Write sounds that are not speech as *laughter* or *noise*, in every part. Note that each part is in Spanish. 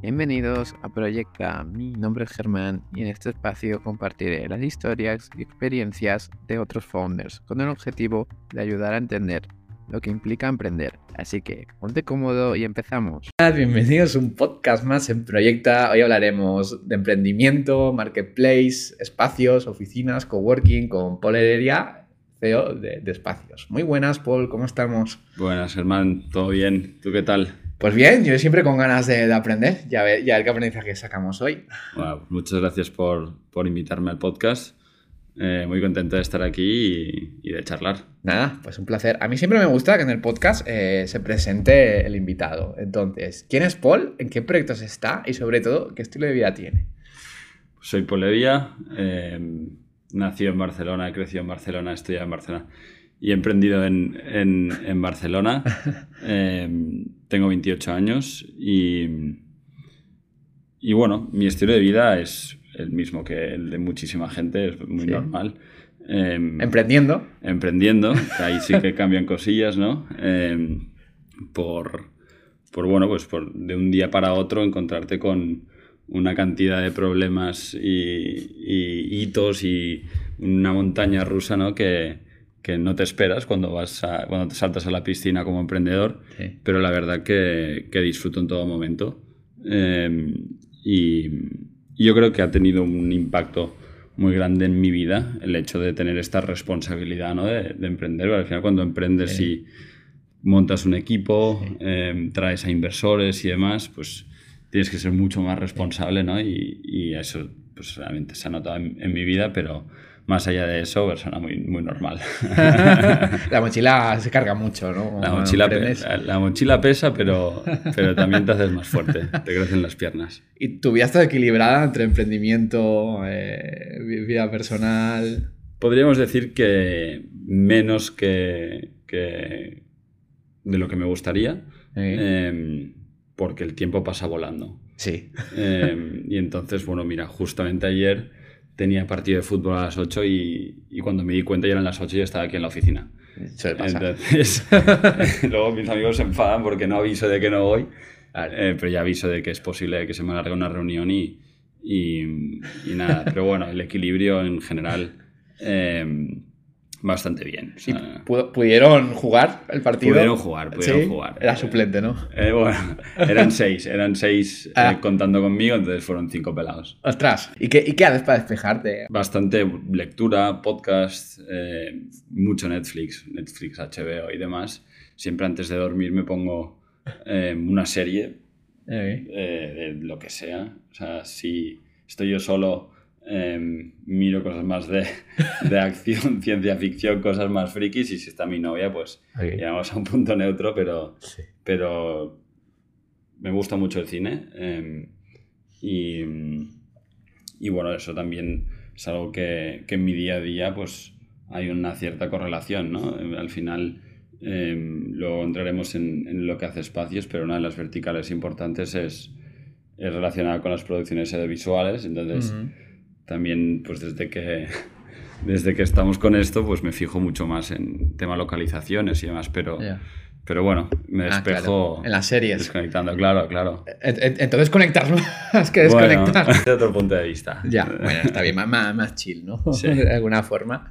Bienvenidos a Proyecta. Mi nombre es Germán y en este espacio compartiré las historias y experiencias de otros founders con el objetivo de ayudar a entender lo que implica emprender. Así que ponte cómodo y empezamos. Bienvenidos a un podcast más en Proyecta. Hoy hablaremos de emprendimiento, marketplace, espacios, oficinas, coworking con Paul Heredia, CEO de, de Espacios. Muy buenas, Paul, ¿cómo estamos? Buenas, Germán, ¿todo bien? ¿Tú qué tal? Pues bien, yo siempre con ganas de, de aprender. Ya ver, ya ver qué aprendizaje sacamos hoy. Bueno, muchas gracias por, por invitarme al podcast. Eh, muy contento de estar aquí y, y, de charlar. Nada, pues un placer. A mí siempre me gusta que en el podcast eh, se presente el invitado. Entonces, ¿quién es Paul? ¿En qué proyectos está? Y sobre todo, ¿qué estilo de vida tiene? Soy Paul Evia, eh, nací en Barcelona, he crecido en Barcelona, he estudiado en Barcelona y he emprendido en, en, en Barcelona. *laughs* tengo 28 años y, y bueno, mi estilo de vida es el mismo que el de muchísima gente, es muy sí. normal. Eh, emprendiendo. Emprendiendo, que ahí sí que *laughs* cambian cosillas, ¿no? Eh, por, por, bueno, pues por de un día para otro encontrarte con una cantidad de problemas y, y hitos y una montaña rusa, ¿no? Que, que no te esperas cuando, vas a, cuando te saltas a la piscina como emprendedor, sí. pero la verdad que, que, disfruto en todo momento. Eh, y, y, yo creo que ha tenido un impacto muy grande en mi vida el hecho de tener esta responsabilidad ¿no? de, de, emprender. Al final cuando emprendes sí. y montas un equipo, sí. eh, traes a inversores y demás, pues tienes que ser mucho más responsable ¿no? y, y eso pues realmente se ha notado en, en mi vida, pero más allá de eso, persona muy, muy normal. *laughs* la mochila se carga mucho, ¿no? La mochila, la, la mochila, pesa, pero, pero también te haces más fuerte, te crecen las piernas. ¿Y tu vida está equilibrada entre emprendimiento, eh, vida personal? Podríamos decir que menos que, que de lo que me gustaría, sí. eh, porque el tiempo pasa volando. Sí. Eh, y entonces, bueno, mira, justamente ayer tenía partido de fútbol a las 8 y, y, cuando me di cuenta ya eran las 8 y estaba aquí en la oficina. Se pasa. Entonces, *laughs* luego mis amigos se enfadan porque no aviso de que no voy, eh, pero ya aviso de que es posible que se me alargue una reunión y, y, y nada. Pero bueno, el equilibrio en general eh, bastante bien. O sea, ¿Pudieron jugar el partido? Pudieron jugar, pudieron ¿Sí? jugar. Era suplente, ¿no? Eh, bueno, *laughs* eran seis, eran seis ah. eh, contando conmigo, entonces fueron cinco pelados. Ostras, ¿y qué, y qué haces para despejarte? Bastante lectura, podcast, eh, mucho Netflix, Netflix, HBO y demás. Siempre antes de dormir me pongo eh, una serie de lo que sea. O sea, si estoy yo solo eh, miro cosas más de, de, acción, *laughs* ciencia ficción, cosas más frikis y si está mi novia, pues okay. llegamos a un punto neutro, pero, sí. pero me gusta mucho el cine eh, y, y, bueno, eso también es algo que, que, en mi día a día pues hay una cierta correlación, ¿no? Al final... Eh, luego entraremos en, en, lo que hace espacios, pero una de las verticales importantes es, es relacionada con las producciones audiovisuales. Entonces, uh -huh también pues desde que desde que estamos con esto pues me fijo mucho más en tema localizaciones y demás pero yeah. pero bueno me despejo ah, claro. en las series desconectando claro claro entonces conectar más *laughs* que desconectar bueno, *laughs* desde otro punto de vista ya bueno está bien más, más chill no sí. *laughs* de alguna forma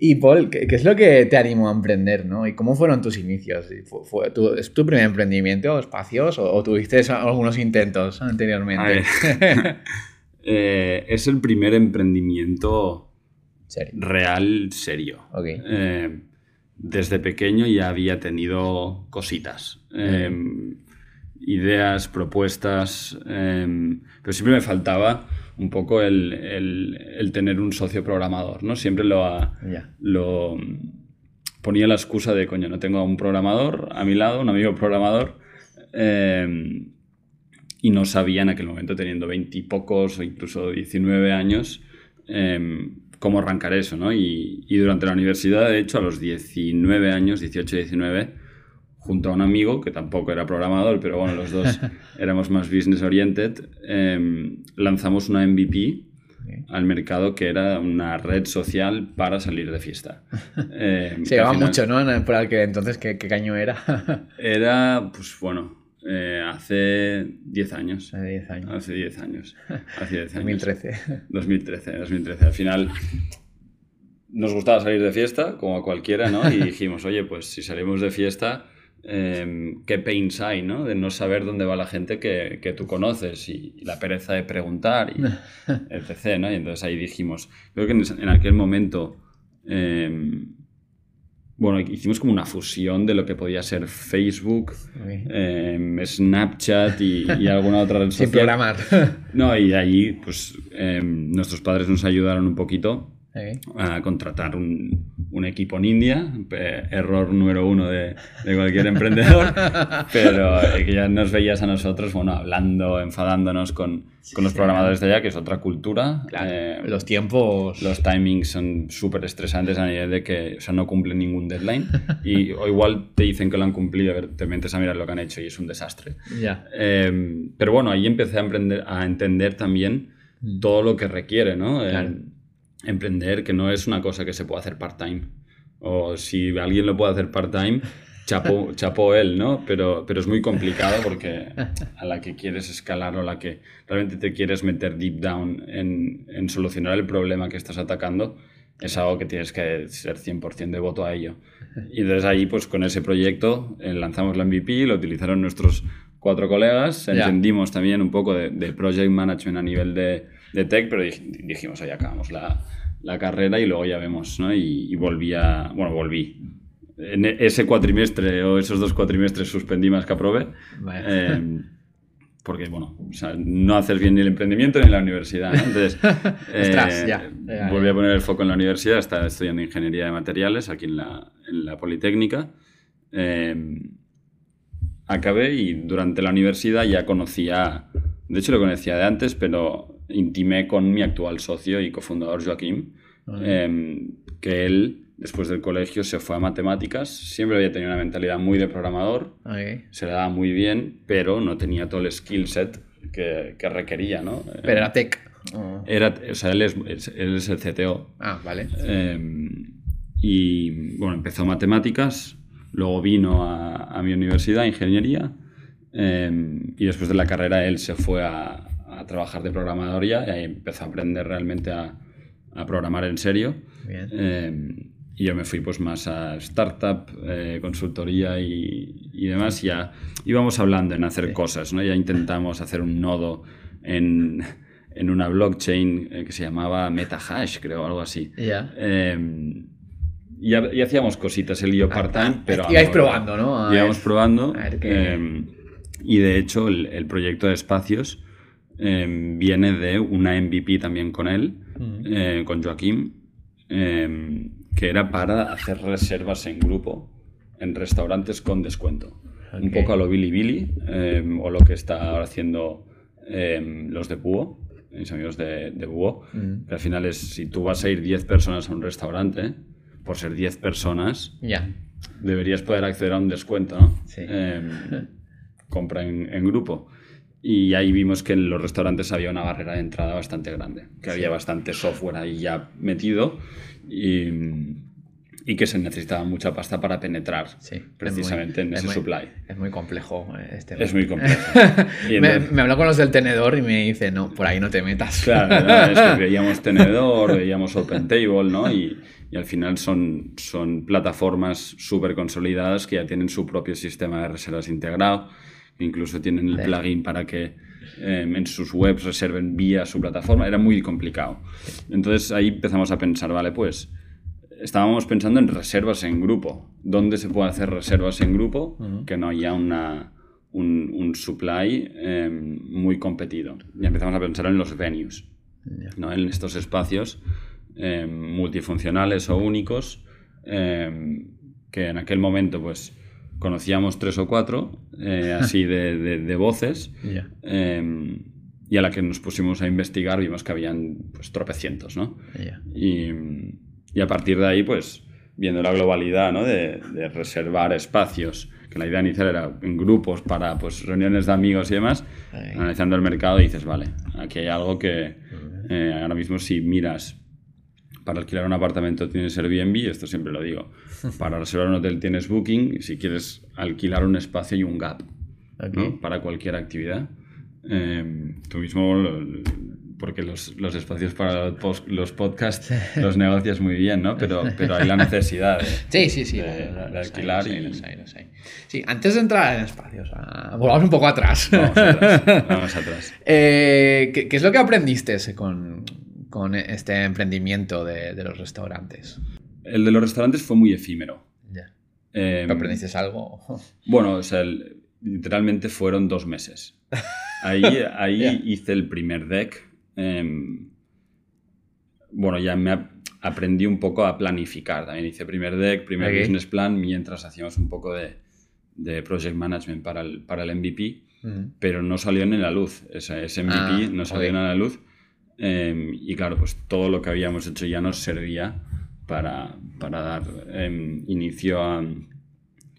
y Paul, ¿qué, ¿qué, es lo que te animó a emprender, no? ¿Y cómo fueron tus inicios? ¿Fue, fue tu, ¿Es tu primer emprendimiento, espacios, o, o tuviste algunos intentos anteriormente? Eh, es el primer emprendimiento ¿Serio? real serio. Okay. Eh, desde pequeño ya había tenido cositas. Eh, ideas, propuestas, pero siempre me faltaba un poco el, el, el, tener un socio programador, ¿no? Siempre lo, yeah. lo ponía la excusa de, coño, no tengo un programador a mi lado, un amigo programador, eh, y no sabía en aquel momento, teniendo veintipocos o incluso 19 años, eh, cómo arrancar eso, ¿no? Y, y, durante la universidad, de hecho, a los 19 años, 18, 19, junto a un amigo, que tampoco era programador, pero bueno, los dos *laughs* éramos más business oriented, eh, lanzamos una MVP al mercado que era una red social para salir de fiesta. *laughs* Eh, Se llevaba final... mucho, ¿no? Por aquel entonces, ¿qué, qué caño era? *laughs* era, pues bueno, Eh, hace 10 años. Hace 10 años. Hace 10 años. Hace 10 años. 2013. 2013, 2013. Al final nos gustaba salir de fiesta, como a cualquiera, ¿no? Y dijimos, oye, pues si salimos de fiesta, eh, qué pains hay, ¿no? De no saber dónde va la gente que, que tú conoces y, y, la pereza de preguntar y *laughs* etc., ¿no? Y entonces ahí dijimos, creo que en, en aquel momento, eh, bueno, hicimos como una fusión de lo que podía ser Facebook, eh, Snapchat y, y, alguna otra red *laughs* social. Sin programar. *laughs* No, y allí, pues, nuestros padres nos ayudaron un poquito a contratar un, un, equipo en India, error número uno de, de cualquier emprendedor, *laughs* pero que ya nos veías a nosotros, bueno, hablando, enfadándonos con, con los programadores de allá, que es otra cultura. Claro, eh, los tiempos... Los timings son súper estresantes a nivel de que o sea, no cumplen ningún deadline y o igual te dicen que lo han cumplido, a ver, te metes a mirar lo que han hecho y es un desastre. Ya. Eh, pero bueno, ahí empecé a, emprender, a entender también todo lo que requiere, ¿no? Claro. Eh, emprender, que no es una cosa que se puede hacer part-time. O si alguien lo puede hacer part-time, chapo, *laughs* chapo él, ¿no? Pero, pero es muy complicado porque a la que quieres escalar o a la que realmente te quieres meter deep down en, en solucionar el problema que estás atacando, es algo que tienes que ser 100% devoto a ello. Y entonces ahí, pues con ese proyecto, eh, lanzamos la MVP, lo utilizaron nuestros cuatro colegas, Ya. entendimos también un poco de, de project management a nivel de, de tech, pero dij- dijimos, oye, acabamos la, la carrera y luego ya vemos, ¿no? Y, y volví a, bueno, volví. En ese cuatrimestre o esos dos cuatrimestres suspendí más que aprobé. Vaya. Eh, porque, bueno, o sea, no haces bien ni el emprendimiento ni la universidad. ¿no? Entonces, *laughs* eh, Ostras, ya, ya, volví a poner el foco en la universidad. Estaba estudiando ingeniería de materiales aquí en la, en la Politécnica. Eh, acabé y durante la universidad ya conocía, de hecho lo conocía de antes, pero intimé con mi actual socio y cofundador Joaquín, Ah. eh, que él después del colegio se fue a matemáticas, siempre había tenido una mentalidad muy de programador, Ok. se le daba muy bien, pero no tenía todo el skill set que, que requería, ¿no? Pero era tech. Oh. Era, o sea, él es, él es el CTO. Ah, vale. Eh, y bueno, empezó matemáticas, luego vino a, a mi universidad, ingeniería, eh, y después de la carrera él se fue a trabajar de programador ya, y ahí empezó a aprender realmente a, a programar en serio. Bien. Eh, y yo me fui pues más a startup, eh, consultoría y, y demás. Ya íbamos hablando en hacer Sí. cosas, ¿no? Ya intentamos hacer un nodo en, en una blockchain eh, que se llamaba MetaHash, creo, algo así. Ya. Eh, y, ha- y hacíamos cositas, él y yo part-time, pero... Ah, Ibais probando, ¿no? Íbamos probando. a ver qué- eh, y de hecho, el, el proyecto de espacios eh, viene de una MVP también con él, Mm. eh, con Joaquín, eh, que era para hacer reservas en grupo en restaurantes con descuento. Un Ok. poco a lo Billy Billy, eh, o lo que está ahora haciendo los de Búho, mis amigos de, de Búho, Mm. que al final es, si tú vas a ir 10 personas a un restaurante, por ser 10 personas, Ya. deberías poder acceder a un descuento, ¿no? Sí. *laughs* Compra en, en grupo. Y ahí vimos que en los restaurantes había una barrera de entrada bastante grande, que había bastante software ahí ya metido y, y que se necesitaba mucha pasta para penetrar Sí. Es precisamente muy- en es ese muy- supply. Es muy complejo eh, este. Es muy complejo. *laughs* Me, me habló con los del tenedor y me dice, no, por ahí no te metas. *laughs* Claro, ¿no? es que *laughs* veíamos Tenedor, veíamos Open Table, ¿no? Y, y al final son, son plataformas súper consolidadas que ya tienen su propio sistema de reservas integrado, incluso tienen el Sí. plugin para que eh, en sus webs reserven vía su plataforma. Era muy complicado. Entonces ahí empezamos a pensar, vale, pues estábamos pensando en reservas en grupo. ¿Dónde se puede hacer reservas en grupo? Que no haya una, un, un supply eh, muy competido. Y empezamos a pensar en los venues. ¿no? en estos espacios eh, multifuncionales o únicos eh, que en aquel momento pues conocíamos tres o cuatro eh, *laughs* así de, de- de voces eh, y a la que nos pusimos a investigar vimos que habían pues tropecientos, ¿no? Y, y a partir de ahí, pues, viendo la globalidad, ¿no? De, de reservar espacios, que la idea inicial era en grupos para, pues, reuniones de amigos y demás, analizando el mercado dices, vale, aquí hay algo que eh, ahora mismo si miras para alquilar un apartamento tienes Airbnb, esto siempre lo digo, *laughs* para reservar un hotel tienes Booking, y si quieres alquilar un espacio hay un Gap. para cualquier actividad. Em, tú mismo, porque los, los, espacios para los podcasts los negocias muy bien, ¿no? Pero, *laughs* pero hay la necesidad de, sí, sí, sí, de, alquilar. Sí, antes de entrar en espacios, volvamos un poco atrás. Vamos atrás. *laughs* Vamos atrás. Eh, ¿qué, ¿qué, es lo que aprendiste con, con este emprendimiento de, de, los restaurantes? El de los restaurantes fue muy efímero. Ya. Eh, ¿Aprendiste algo? *laughs* Bueno, o sea, literalmente fueron dos meses. Ahí, *laughs* ahí hice el primer deck. Em, bueno, ya me aprendí un poco a planificar. También hice primer deck, primer business plan, mientras hacíamos un poco de, de project management para el, para el MVP. Pero no salió en la luz. Ese, ese MVP ah, no salió en la luz. Em, y claro, pues todo lo que habíamos hecho ya nos servía para, para dar em, inicio a,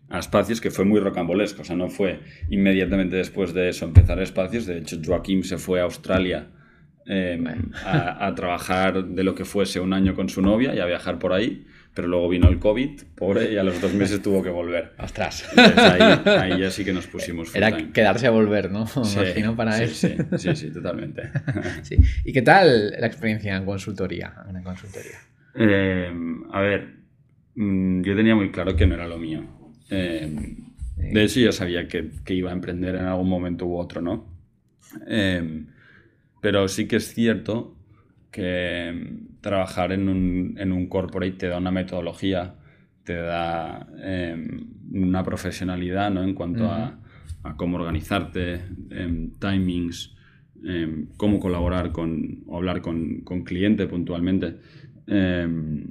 a, espacios que fue muy rocambolesco. O sea, no fue inmediatamente después de eso empezar espacios. De hecho, Joaquín se fue a Australia em, a, a, trabajar de lo que fuese un año con su novia y a viajar por ahí. Pero luego vino el COVID, pobre, y a los dos meses tuvo que volver. *laughs* Ostras. ahí, ahí, ya sí que nos pusimos. Era quedarse a volver, ¿no? Sí, *laughs* imagino para sí, él. Sí, sí, sí, totalmente. *laughs* Sí. ¿Y qué tal la experiencia en consultoría? En consultoría? Eh, a ver, mm, yo tenía muy claro que no era lo mío. Eh, de hecho, yo sabía que, que, iba a emprender en algún momento u otro, ¿no? Eh, pero sí que es cierto que mm, trabajar en un, en un corporate te da una metodología, te da una profesionalidad ¿no? en cuanto a, a, cómo organizarte, timings, cómo colaborar con, o hablar con, con cliente puntualmente. Em,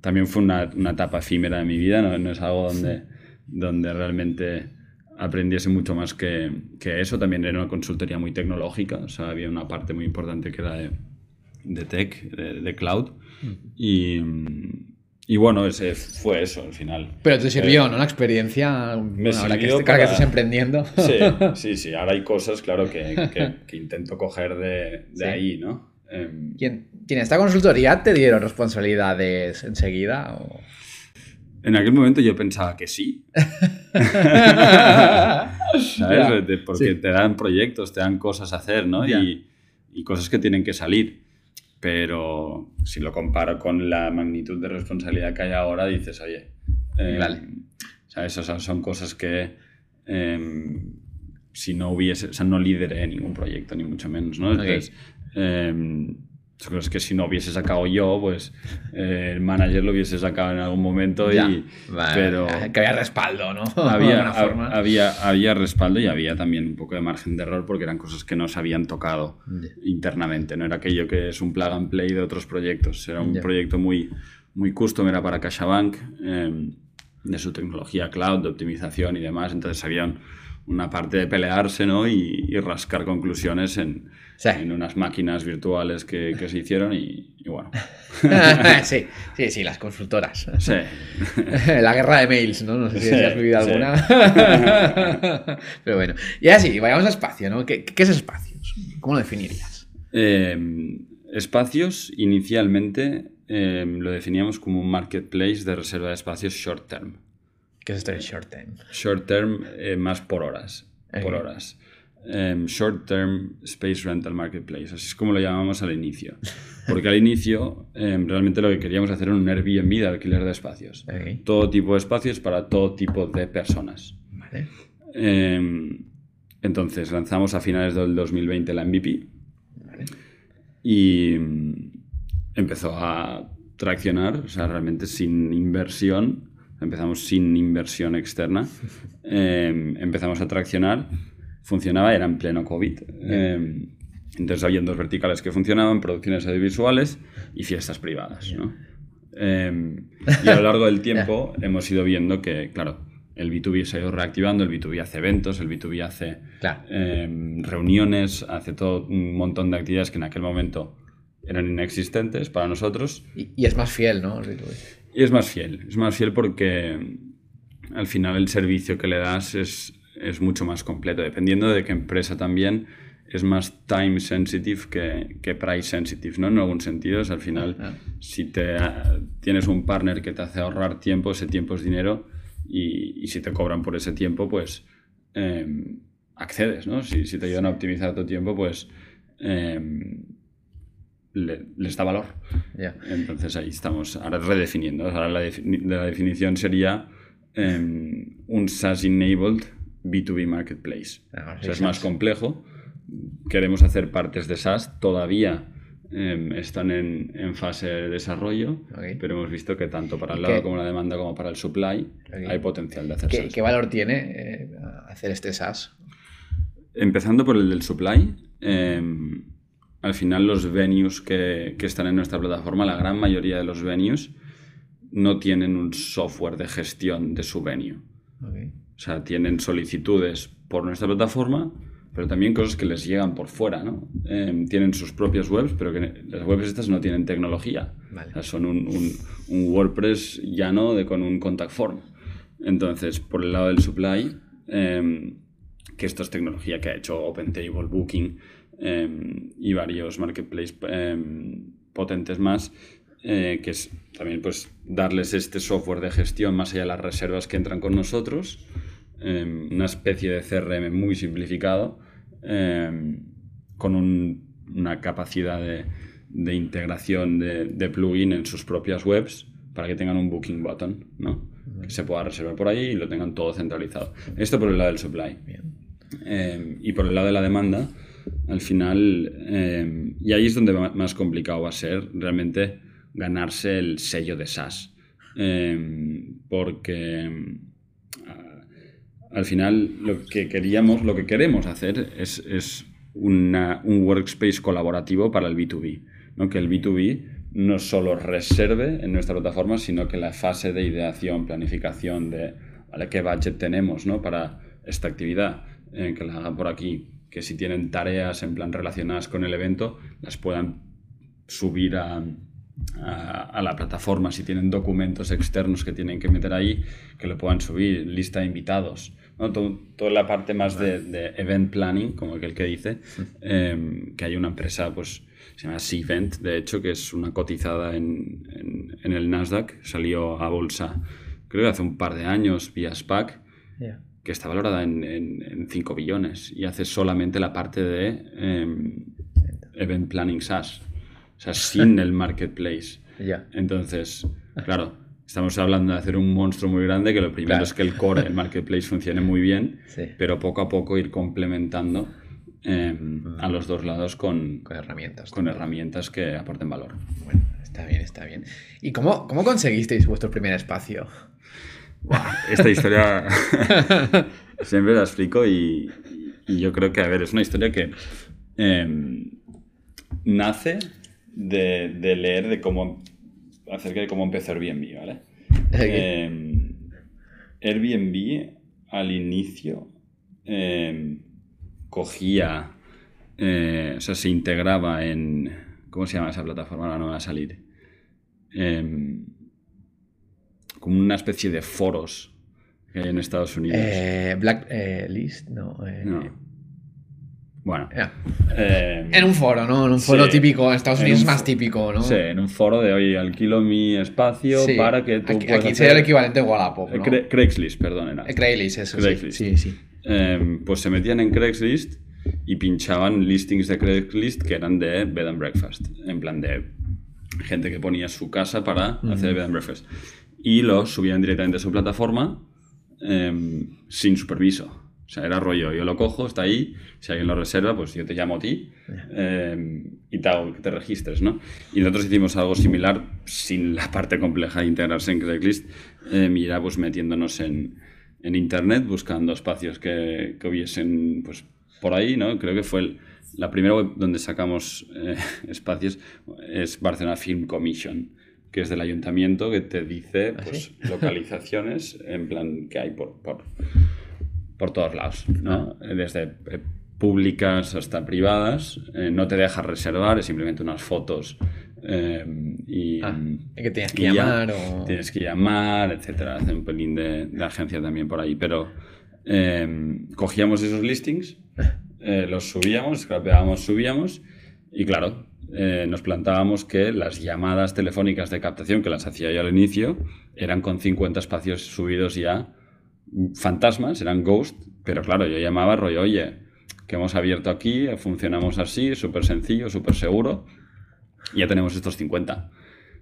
también fue una, una, etapa efímera de mi vida, no, no, es algo donde, donde realmente aprendiese mucho más que, que, eso. También era una consultoría muy tecnológica, o sea, había una parte muy importante que era de, de tech, de, de cloud. Y, y, bueno, ese fue eso al final. Pero te sirvió, eh, ¿no? La experiencia. Me ahora sirvió que, para... que estás emprendiendo. Sí, *laughs* sí, sí. Ahora hay cosas, claro, que, que, que intento coger de, de sí. ahí, ¿no? Eh, ¿Quién, ¿Y en esta consultoría te dieron responsabilidades enseguida? O... En aquel momento yo pensaba que sí. *laughs* ¿Sabes? Yeah. Porque sí. te dan proyectos, te dan cosas a hacer, ¿no? Yeah. Y, y, cosas que tienen que salir. Pero si lo comparo con la magnitud de responsabilidad que hay ahora, dices, oye, eh, vale. ¿sabes? O sea, son cosas que eh, si no hubiese, o sea, no lideré ningún proyecto, ni mucho menos, ¿no? Entonces, okay. eh, es que si no hubiese sacado yo, pues eh, el manager lo hubiese sacado en algún momento ya, y... Vale, pero que había respaldo, ¿no? *laughs* Había, había, había respaldo y había también un poco de margen de error porque eran cosas que no se habían tocado yeah. internamente. No era aquello que es un plug and play de otros proyectos. Era un yeah. proyecto muy, muy custom, era para CaixaBank, eh, de su tecnología cloud, de optimización y demás. Entonces había un, una parte de pelearse ¿no? y, y rascar conclusiones en, sí. en, unas máquinas virtuales que, que se hicieron y, y bueno. *laughs* sí, *laughs* sí, sí, las consultoras. Sí. *laughs* La guerra de mails, ¿no? No sé si, sí, has vivido alguna. Pero bueno, y así, vayamos a espacio, ¿no? ¿Qué, qué es espacios? ¿Cómo lo definirías? Eh, espacios, inicialmente, eh, lo definíamos como un marketplace de reserva de espacios short term. ¿Qué es esto de short term? Short term, eh, más por horas. Por horas. Um, short term Space Rental Marketplace. Así es como lo llamamos al inicio. Porque al inicio um, realmente lo que queríamos hacer era un Airbnb de alquiler de espacios. Okay. Todo tipo de espacios para todo tipo de personas. Vale. Um, entonces lanzamos a finales del 2020 la MVP. Vale. Y empezó a traccionar, o sea, realmente sin inversión empezamos sin inversión externa, *laughs* eh, empezamos a traccionar, funcionaba, era en pleno COVID. Eh, entonces había dos verticales que funcionaban, producciones audiovisuales y fiestas privadas. ¿no? Eh, y a lo largo del tiempo *laughs* hemos ido viendo que, claro, el B2B se ha ido reactivando, el B2B hace eventos, el B2B hace claro. reuniones, hace todo un montón de actividades que en aquel momento eran inexistentes para nosotros. Y, y es más fiel, ¿no? Y es más fiel, es más fiel porque al final el servicio que le das es, es mucho más completo, dependiendo de qué empresa también es más time sensitive que, que price sensitive, ¿no? En algún sentido, es al final, uh -huh. si te, tienes un partner que te hace ahorrar tiempo, ese tiempo es dinero, y, y si te cobran por ese tiempo, pues eh, accedes, ¿no? Si, si te ayudan a optimizar tu tiempo, pues em, le, les da valor. Entonces ahí estamos ahora redefiniendo. Ahora la, defini- la definición sería em, un SaaS-enabled B2B marketplace. Ah, O sí, sea, es más complejo. Queremos hacer partes de SaaS. Todavía em, están en, en fase de desarrollo, pero hemos visto que tanto para el ¿Y lado qué? como la demanda como para el supply hay potencial de hacer ¿Qué, SaaS. qué valor tiene eh, hacer este SaaS? Empezando por el del supply, eh, al final los venues que, que están en nuestra plataforma, la gran mayoría de los venues, no tienen un software de gestión de su venue. Ok. O sea, tienen solicitudes por nuestra plataforma, pero también cosas que les llegan por fuera, ¿no? Eh, tienen sus propias webs, pero que las webs estas no tienen tecnología. Vale. O sea, son un, un- un WordPress llano de, con un contact form. Entonces, por el lado del supply, eh, que esto es tecnología que ha hecho OpenTable, Booking eh, y varios marketplaces potentes más, eh, que es también pues darles este software de gestión más allá de las reservas que entran con nosotros, eh, una especie de CRM muy simplificado, eh, con un- una capacidad de, de integración de, de plugin en sus propias webs para que tengan un booking button, ¿no? Que se pueda reservar por ahí y lo tengan todo centralizado. Esto por el lado del supply. Eh, y por el lado de la demanda, al final, y ahí es donde más complicado va a ser realmente ganarse el sello de SaaS. Eh, porque ah, al final lo que queríamos, lo que queremos hacer es, es una- un workspace colaborativo para el B2B. ¿no? Que el B2B no solo reserve en nuestra plataforma, sino que la fase de ideación, planificación de ¿vale? qué budget tenemos ¿no? para esta actividad, eh, que la hagan por aquí, que si tienen tareas en plan relacionadas con el evento, las puedan subir a, a, a la plataforma, si tienen documentos externos que tienen que meter ahí, que lo puedan subir, lista de invitados, ¿no? Todo- toda la parte más de, de event planning, como aquel que dice, eh, que hay una empresa, pues se llama Cvent, de hecho, que es una cotizada en, en- en el Nasdaq, salió a bolsa, creo que hace un par de años, vía SPAC, que está valorada en, en, en 5 billones y hace solamente la parte de em, Event Planning SaaS, sea, sin el marketplace. *laughs* Ya. Entonces, claro, estamos hablando de hacer un monstruo muy grande, que lo primero Claro. es que el core, el marketplace funcione muy bien, *laughs* Sí. pero poco a poco ir complementando em, a los dos lados con, Con herramientas. con herramientas que aporten valor. Bueno, está bien, está bien. ¿Y cómo, cómo conseguisteis vuestro primer espacio? Esta historia *laughs* siempre la explico y, y yo creo que, a ver, es una historia que em, nace de, de leer de cómo acerca de cómo empezó Airbnb, ¿vale? Em, Airbnb al inicio em, cogía, eh, o sea, se integraba en, ¿cómo se llama esa plataforma? Ahora no me va a salir. Em, como una especie de foros que hay en Estados Unidos. Eh, Black eh, List, no. eh, No. Bueno. em, En un foro, ¿no? En un foro Sí. típico. En Estados Unidos es más típico, ¿no? Sí, en un foro de hoy alquilo mi espacio Sí. para que tú Aquí, puedas aquí hacer- sería el equivalente a Wallapop, ¿no? Cra- Craigslist, perdón. Era. Craigslist, eso. sí. Craigslist. Sí, sí. Em, pues se metían en Craigslist y pinchaban listings de Craigslist que eran de bed and breakfast. En plan de gente que ponía su casa para hacer bed and breakfast. Y los subían directamente a su plataforma em, sin superviso. O sea, era rollo, yo lo cojo, está ahí, si alguien lo reserva, pues yo te llamo a ti em, y te hago que te registres, ¿no? Y nosotros hicimos algo similar sin la parte compleja de integrarse en Craigslist, y era pues metiéndonos en, en internet, buscando espacios que, que hubiesen pues, por ahí, ¿no? Creo que fue el- la primera web donde sacamos eh, *laughs* espacios, es Barcelona Film Commission, que es del ayuntamiento que te dice ¿Ah, pues, sí? localizaciones en plan que hay por, por, por todos lados, ¿no? Desde eh, públicas hasta privadas, eh, no te dejas reservar, es simplemente unas fotos eh, y... Ah, ¿y que tienes que llamar o...? Tienes que llamar, etcétera. Hace un pelín de, de agencia también por ahí. Pero eh, cogíamos esos listings, *laughs* eh, los subíamos, scrapeábamos, subíamos. Y claro, nos plantábamos que las llamadas telefónicas de captación, que las hacía yo al inicio, eran con 50 espacios subidos ya fantasmas, eran ghost, pero claro, yo llamaba rollo, oye, que hemos abierto aquí, funcionamos así, súper sencillo, súper seguro, y ya tenemos estos 50.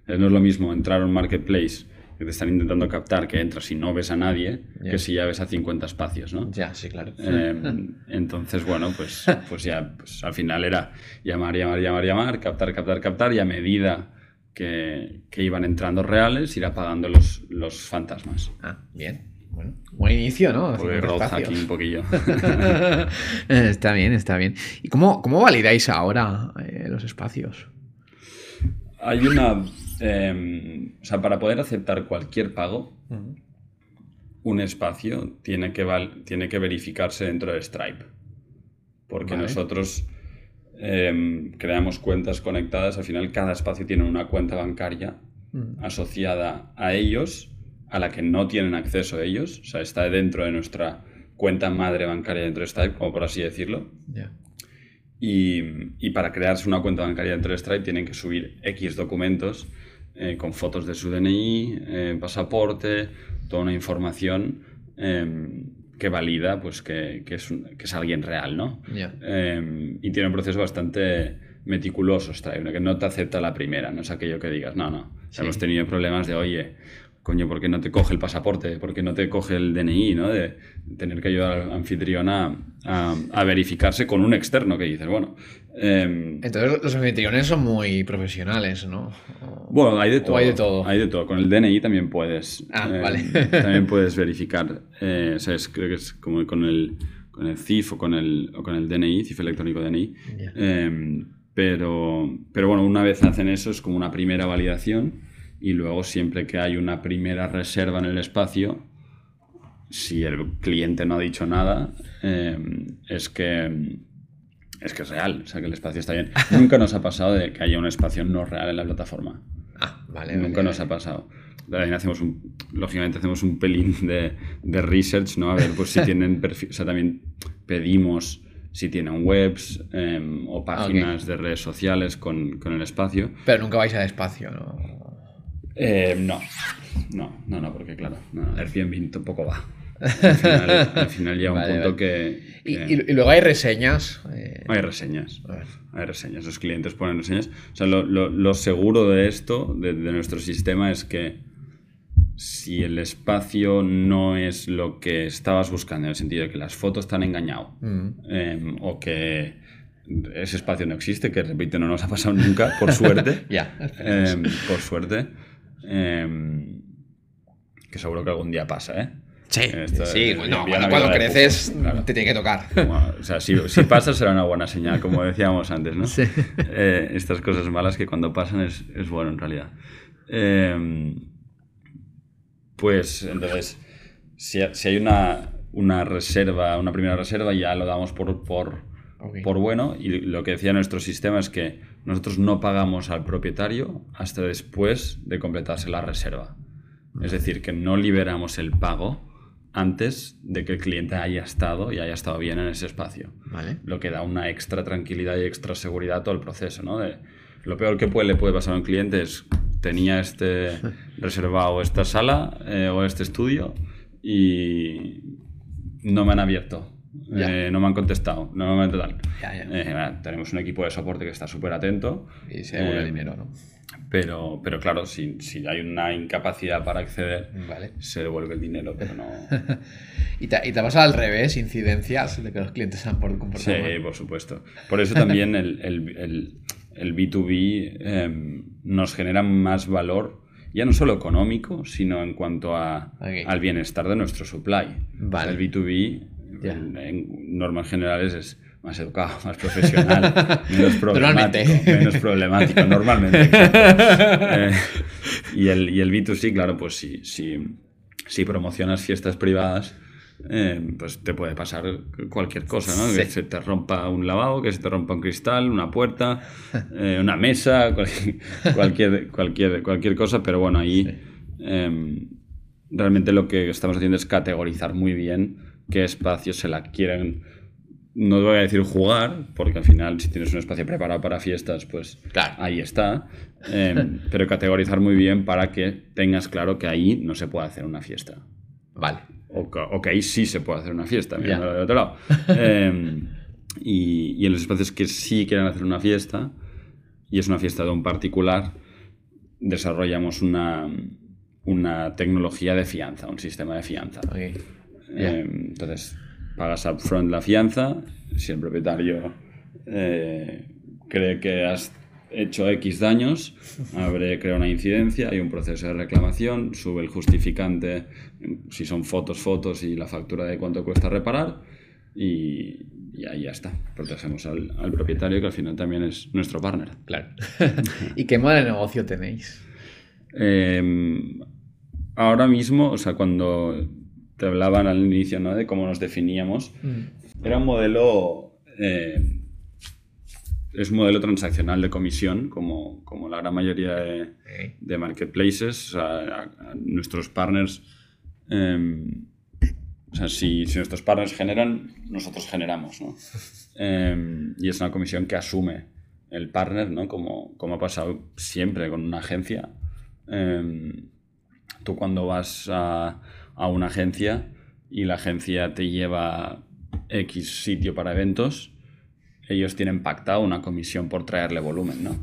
No es lo mismo entrar a un marketplace que te están intentando captar, que entras y no ves a nadie, que si ya ves a 50 espacios, ¿no? Ya, sí, claro. Em, entonces, bueno, pues, pues ya pues al final era llamar, llamar, llamar, llamar, captar, captar, captar, y a medida que, que iban entrando reales, ir apagando los, los fantasmas. Ah, bien. Bueno, buen inicio, ¿no? Road hacking un poquillo. *laughs* está bien, está bien. ¿Y cómo, cómo validáis ahora eh, los espacios? Hay una. em, o sea, para poder aceptar cualquier pago, un espacio tiene que, val- tiene que verificarse dentro de Stripe. Porque Vale. nosotros em, creamos cuentas conectadas. Al final, cada espacio tiene una cuenta bancaria asociada a ellos, a la que no tienen acceso ellos. O sea, está dentro de nuestra cuenta madre bancaria dentro de Stripe, como por así decirlo. Y, y para crearse una cuenta bancaria dentro de Stripe tienen que subir X documentos eh, con fotos de su DNI, eh, pasaporte, toda una información eh, que valida pues, que, que es un- que es alguien real, ¿no? Eh, y tiene un proceso bastante meticuloso Stripe, que no te acepta la primera, no es aquello que digas, no, no. Sí. Hemos tenido problemas de, oye, coño, ¿por qué no te coge el pasaporte? ¿Por qué no te coge el DNI? ¿no? De tener que ayudar al anfitrión a, a- a verificarse con un externo que dices, bueno. em, Entonces los anfitriones son muy profesionales, ¿no? O- bueno, hay de todo. hay de todo. Hay de todo. Con el DNI también puedes. Ah, eh, vale. *laughs* también puedes verificar. eh, o sea, es- creo que es como con el, con el CIF o con el, o con el DNI, CIF electrónico DNI. Ya. Eh, pero, pero bueno, una vez hacen eso es como una primera validación y luego siempre que hay una primera reserva en el espacio, si el cliente no ha dicho nada, eh, es que es que es real, o sea que el espacio está bien. *laughs* Nunca nos ha pasado de que haya un espacio no real en la plataforma. Ah, vale. Nunca vale, nos ha pasado. También hacemos un, lógicamente hacemos un pelín de, de research, ¿no? A ver, pues si *laughs* tienen perfil, o sea, también pedimos si tienen webs em, o páginas de redes sociales con, con el espacio. Pero nunca vais al espacio, ¿no? Eh, no, no, no, no, porque claro, no, Airbnb tampoco va. Al final, al final llega un punto vale. que, Y, que- y- y luego hay reseñas. eh, hay reseñas. a ver. Hay reseñas, los clientes ponen reseñas. O sea, lo, lo- lo seguro de esto, de, de nuestro sistema, es que si el espacio no es lo que estabas buscando, en el sentido de que las fotos te han engañado, Mm. em, o que ese espacio no existe, que repito, no nos ha pasado nunca, por suerte. *laughs* Ya, em, por suerte. Em, que seguro que algún día pasa, ¿eh? Sí, Esto sí, envían cuando, creces claro. te tiene que tocar. Bueno, o sea, si, si pasa será una buena señal, como decíamos antes, ¿no? *laughs* Sí. Eh, estas cosas malas que cuando pasan es, es bueno en realidad. Eh, pues entonces, si, si hay una, una reserva, una primera reserva, ya lo damos por, por bueno. Y lo que decía nuestro sistema es que nosotros no pagamos al propietario hasta después de completarse la reserva. Es decir, que no liberamos el pago antes de que el cliente haya estado y haya estado bien en ese espacio Vale. lo que da una extra tranquilidad y extra seguridad a todo el proceso, ¿no? De, lo peor que puede, le puede pasar a un cliente es tenía este *laughs* reservado esta sala eh, o este estudio y no me han abierto. Eh, no me han contestado, no me han. Ya, ya. Eh, bueno, tenemos un equipo de soporte que está súper atento. Y se devuelve eh, el dinero, ¿no? Pero, pero claro, si, si hay una incapacidad para acceder, Vale. se devuelve el dinero, pero no... *laughs* ¿Y te, y te pasa al revés, incidencias de que los clientes se han por comportado Sí, por supuesto. Por eso también el, el- el- el B2B eh, nos genera más valor, ya no solo económico, sino en cuanto a, al bienestar de nuestro supply. Vale. El B2B, En, en normas generales, es más educado, más profesional, *laughs* menos problemático. Menos problemático, normalmente. *laughs* Eh, y, el, y el B2C, claro, pues si, si, si promocionas fiestas privadas, eh, pues te puede pasar cualquier cosa, ¿no? Que se te rompa un lavabo, que se te rompa un cristal, una puerta, *laughs* eh, una mesa, cual- cualquier, cualquier, cualquier cosa, pero bueno, ahí eh, realmente lo que estamos haciendo es categorizar muy bien qué espacios se la quieren, no voy a decir jugar, porque al final si tienes un espacio preparado para fiestas, pues Claro. ahí está, eh, *laughs* pero categorizar muy bien para que tengas claro que ahí no se puede hacer una fiesta. Vale. o, que ahí sí se puede hacer una fiesta, mirando del otro lado. *laughs* Em, y, y, en los espacios que sí quieren hacer una fiesta, y es una fiesta de un particular, desarrollamos una, una tecnología de fianza, un sistema de fianza. Em, entonces, pagas upfront la fianza, si el propietario eh, cree que has hecho X daños, abre, crea una incidencia, hay un proceso de reclamación, sube el justificante, si son fotos, fotos y la factura de cuánto cuesta reparar y, ahí ya está. Protegemos al, al, propietario que al final también es nuestro partner. Claro. *laughs* ¿Y qué modelo de negocio tenéis? Em, ahora mismo, o sea, cuando te hablaban al inicio ¿no? de cómo nos definíamos, mm. era un modelo eh, es un modelo transaccional de comisión, como, como la gran mayoría de, de marketplaces. nuestros partners, em, o sea, si, si, nuestros partners generan, nosotros generamos. ¿no? *laughs* Em, y es una comisión que asume el partner, ¿no? como, como ha pasado siempre con una agencia. Em, tú cuando vas a, a una agencia y la agencia te lleva X sitio para eventos, ellos tienen pactado una comisión por traerle volumen, ¿no?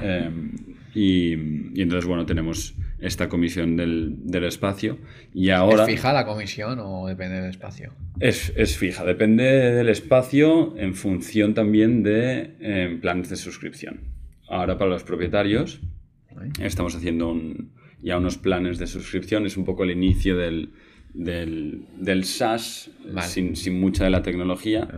Em, y, entonces, bueno, tenemos esta comisión del, espacio y ahora... ¿Es fija la comisión o depende del espacio? Es, fija, depende del espacio en función también de em, planes de suscripción. Ahora para los propietarios estamos haciendo ya unos planes de suscripción, es un poco el inicio del, del, SaaS sin, sin, mucha de la tecnología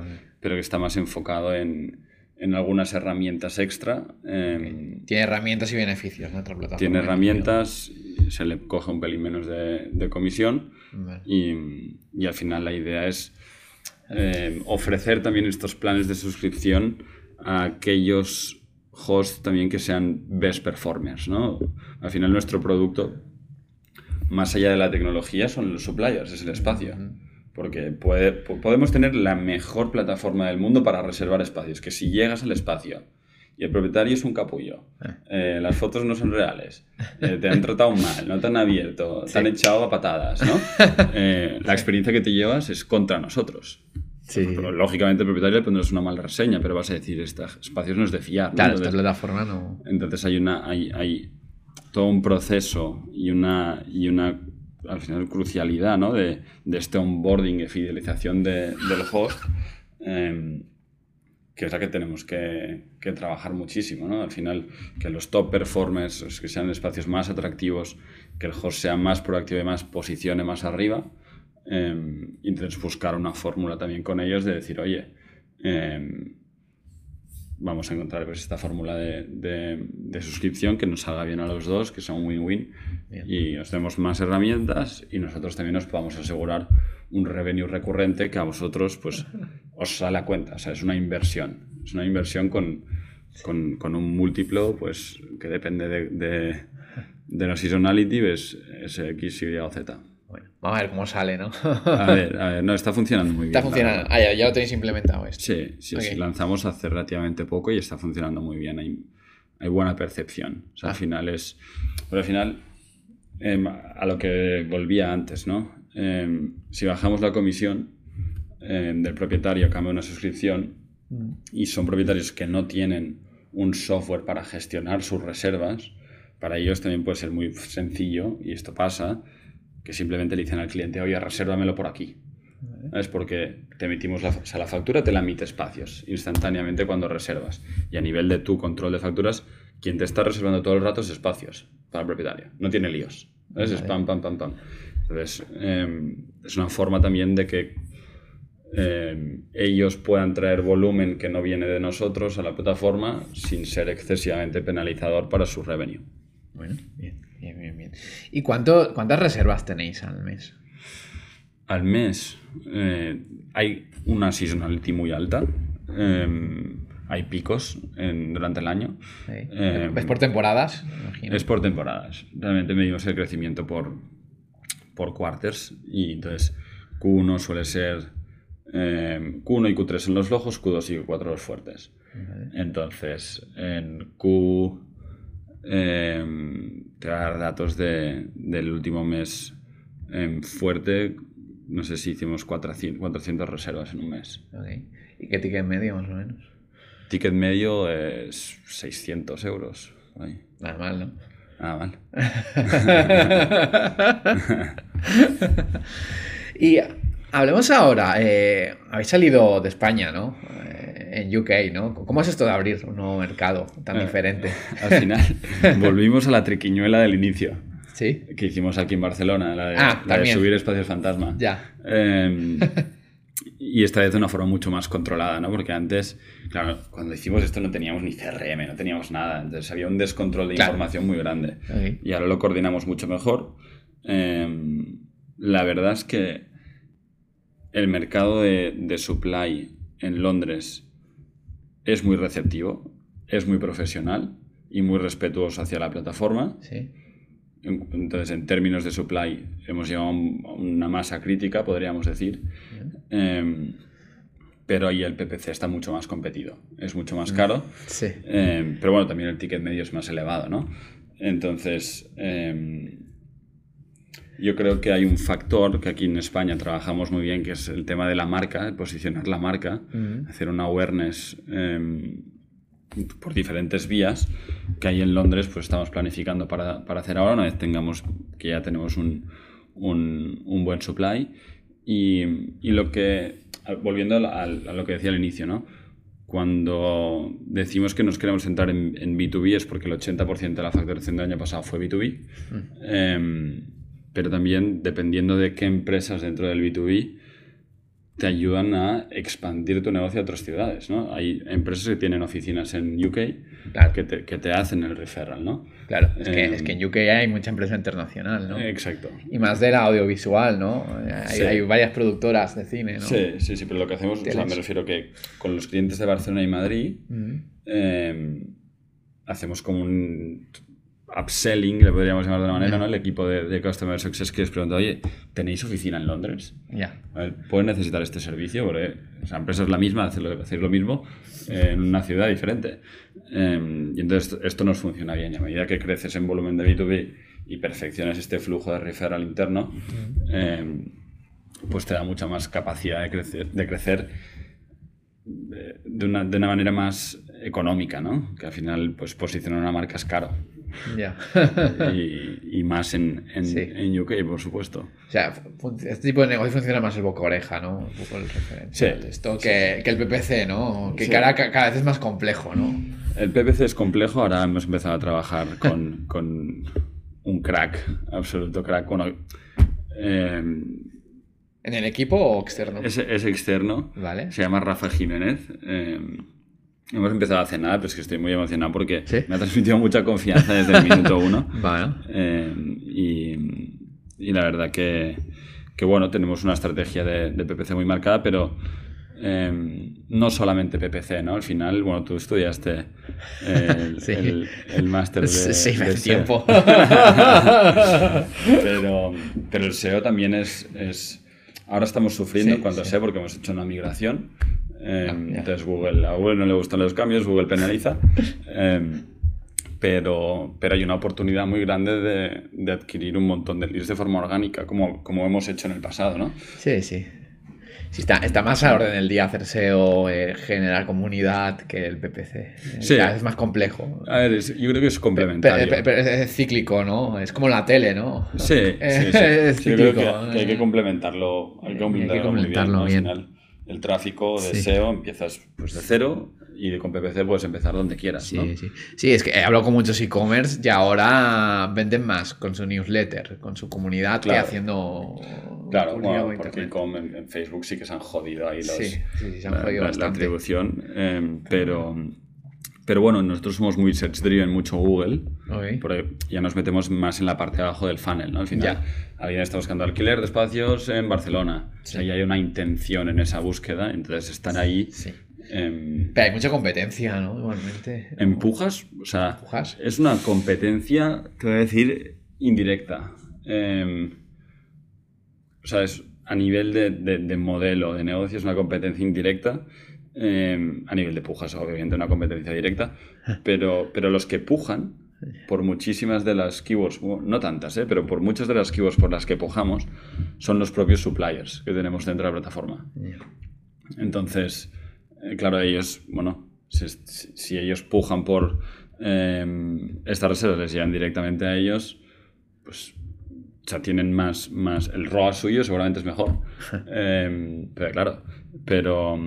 pero que está más enfocado en, en algunas herramientas extra. Em, tiene herramientas y beneficios, ¿no? plataforma tiene herramientas, se le coge un pelín menos de, de comisión y, y, al final la idea es em, ofrecer también estos planes de suscripción a aquellos hosts también que sean best performers, ¿no? Al final nuestro producto, más allá de la tecnología, son los suppliers, es el espacio. Porque puede, podemos tener la mejor plataforma del mundo para reservar espacios, que si llegas al espacio y el propietario es un capullo, eh. Eh, las fotos no son reales, *laughs* eh, te han tratado mal, no te han abierto, te han echado a patadas, ¿no? *laughs* la experiencia que te llevas es contra nosotros. Sí. lógicamente el propietario le pondrás una mala reseña, pero vas a decir, este espacio no es de fiar. Claro, esta plataforma no... Entonces hay, una, hay, hay todo un proceso y una, y una al final crucialidad ¿no? de, de, este onboarding y fidelización de, del host, em, que es la que tenemos que, que, trabajar muchísimo. ¿no? Al final, que los top performers, que sean espacios más atractivos, que el host sea más proactivo y más posicione más arriba, eh, entonces buscar una fórmula también con ellos de decir, oye, em, vamos a encontrar pues, esta fórmula de, de, suscripción que nos salga bien a los dos, que sea un win-win y os demos más herramientas y nosotros también nos podamos asegurar un revenue recurrente que a vosotros pues *laughs* os sale a cuenta, o sea, es una inversión, es una inversión con, con, con un múltiplo pues que depende de, de, de la seasonality, es X, Y o Z. Vamos a ver cómo sale, ¿no? *laughs* a ver, a ver, no, está funcionando muy bien. Está funcionando. Ah, ya, lo tenéis implementado esto. Sí, sí, sí, lanzamos hace relativamente poco y está funcionando muy bien. Hay, hay buena percepción. O sea, al ah. final es. Pero al final, em, a lo que volvía antes, ¿no? Em, si bajamos la comisión em, del propietario a cambio de una suscripción mm. y son propietarios que no tienen un software para gestionar sus reservas, para ellos también puede ser muy sencillo, y esto pasa, que simplemente le dicen al cliente, oye, resérvamelo por aquí. Es porque te emitimos la, o sea, la factura, te la emite espacios instantáneamente cuando reservas. Y a nivel de tu control de facturas, quien te está reservando todo el rato es espacios para el propietario. No tiene líos. Es pam, pam, pam, pam. Entonces, em, es una forma también de que em, ellos puedan traer volumen que no viene de nosotros a la plataforma sin ser excesivamente penalizador para su revenue. Bueno, bien. Bien, bien, bien. ¿Y cuánto, cuántas reservas tenéis al mes? Al mes eh, hay una seasonality muy alta. Em, hay picos durante el año. Em, ¿Es por temporadas? Es por temporadas. Realmente medimos el crecimiento por, por quarters. Y entonces Q1 suele ser em, Q1 y Q3 en los flojos, Q2 y Q4 los fuertes. Entonces, en Q eh, te dar datos de, del último mes em, fuerte. no sé si hicimos 400, 400 reservas en un mes. ¿Y qué ticket medio más o menos? Ticket medio es 600 euros. ahí. Nada mal, ¿no? Ah, vale. *laughs* Y hablemos ahora, eh, habéis salido de España, ¿no? Eh, en UK, ¿no? ¿Cómo es esto de abrir un nuevo mercado tan diferente? Al final *laughs* volvimos a la triquiñuela del inicio ¿Sí? que hicimos aquí en Barcelona, la de, Ah, la de subir espacios fantasma. Ya. Eh, *laughs* y esta vez de una forma mucho más controlada, ¿no? Porque antes, claro, cuando hicimos esto no teníamos ni CRM, no teníamos nada. Entonces había un descontrol de Claro. información muy grande. Y ahora lo coordinamos mucho mejor. Eh, la verdad es que el mercado de, de supply en Londres es muy receptivo, es muy profesional y muy respetuoso hacia la plataforma. Sí. En- Entonces, en términos de supply, hemos llegado a un- a una masa crítica, podríamos decir. Eh, pero ahí el PPC está mucho más competido, es mucho más caro. Sí. Eh, pero bueno, también el ticket medio es más elevado, ¿no? Entonces, eh, yo creo que hay un factor que aquí en España trabajamos muy bien, que es el tema de la marca, el posicionar la marca, Ujú. hacer una awareness eh, por diferentes vías, que ahí en Londres pues estamos planificando para, para hacer ahora, una vez tengamos que ya tenemos un, un- un buen supply. Y, y lo que, volviendo al- a lo que decía al inicio, ¿no? Cuando decimos que nos queremos centrar en, en B2B es porque el 80% de la facturación del año pasado fue B2B. Em, pero también dependiendo de qué empresas dentro del B2B te ayudan a expandir tu negocio a otras ciudades, ¿no? Hay empresas que tienen oficinas en UK Claro. que, te, que te hacen el referral, ¿no? Claro, es que, Eh, es que en UK hay mucha empresa internacional, ¿no? Exacto. Y más de la audiovisual, ¿no? Hay, Sí. hay varias productoras de cine, ¿no? Sí, sí, sí, pero lo que hacemos, o sea, me refiero que con los clientes de Barcelona y Madrid eh, hacemos como un upselling, le podríamos llamar de una manera. ¿no? El equipo de, de Customer Success que les pregunta, oye, ¿tenéis oficina en Londres? Ya. A ver, ¿Pueden necesitar este servicio? Porque o sea, la empresa es la misma, hacer lo, hacer lo mismo eh, en una ciudad diferente. Eh, y entonces esto nos funciona bien. Y a medida que creces en volumen de B2B y perfeccionas este flujo de referral interno, eh, pues te da mucha más capacidad de crecer, de crecer de una, de una manera más económica, ¿no? Que al final, pues posicionar una marca es caro. Ya. Y, y más en, en, Sí. en UK, por supuesto. O sea, este tipo de negocio funciona más el boca oreja, ¿no? Un poco el referente. Sí. Esto que, que el PPC, ¿no? Que Sí. cada, cada vez es más complejo, ¿no? El PPC es complejo, ahora hemos empezado a trabajar con, *laughs* con un crack, absoluto crack. Bueno, eh, ¿En el equipo o externo? es, es externo, Vale. se llama Rafa Jiménez. eh, hemos empezado hace nada, pero es que estoy muy emocionado porque ¿Sí? me ha transmitido mucha confianza desde el minuto uno. *laughs* Vale. Eh, y, y la verdad que, que, bueno, tenemos una estrategia de, de PPC muy marcada, pero eh, no solamente PPC, ¿no? Al final, bueno, tú estudiaste el, *laughs* Sí. el, el máster de, Sí, me de SEO. tiempo. *laughs* pero, pero el SEO también es, es... Ahora estamos sufriendo Sí, en cuanto a sí. SEO porque hemos hecho una migración. Eh, entonces Google, a Google no le gustan los cambios, Google penaliza. *laughs* Eh, pero, pero hay una oportunidad muy grande de, de adquirir un montón de leads de forma orgánica, como, como hemos hecho en el pasado, ¿no? Sí, sí. Sí, está, está más a la orden del día hacer SEO, eh, generar comunidad que el PPC. Sí. cada vez es más complejo. A ver, es- yo creo que es complementario. pero- pero es cíclico, ¿no? Es como la tele, ¿no? Sí, sí, sí. *laughs* Es Sí, yo creo cíclico, que, que hay que complementarlo, hay que complementarlo, complementarlo muy bien. bien. El tráfico de Sí. SEO empiezas pues, de cero y con PPC puedes empezar donde quieras, Sí, ¿no? sí. Sí, es que he hablado con muchos e-commerce y ahora venden más con su newsletter, con su comunidad, que Claro. haciendo. Claro, bueno, por porque en, en Facebook sí que se han jodido ahí los, Sí, se han jodido la- la atribución, eh, pero, pero bueno, nosotros somos muy search driven, mucho Google, porque ya nos metemos más en la parte de abajo del funnel, ¿no? Al final, alguien está buscando alquiler de espacios en Barcelona, o sea, Sí. ya hay una intención en esa búsqueda, entonces están ahí. Sí. em, Pero hay mucha competencia, ¿no? Igualmente. Empujas, o sea, ¿Empujas? es una competencia, te voy a decir, indirecta. Eh, o sea, es a nivel de, de- de modelo de negocio, es una competencia indirecta. Eh, a nivel de pujas, obviamente, una competencia directa. Pero, pero los que pujan por muchísimas de las keywords, no tantas, ¿eh? pero por muchas de las keywords por las que pujamos, son los propios suppliers que tenemos dentro de la plataforma. Entonces, eh, claro, ellos, bueno, si, ellos pujan por em, estas reservas, les llegan directamente a ellos, pues o tienen más, más el ROAS suyo seguramente es mejor. *laughs* Em, pero claro, pero,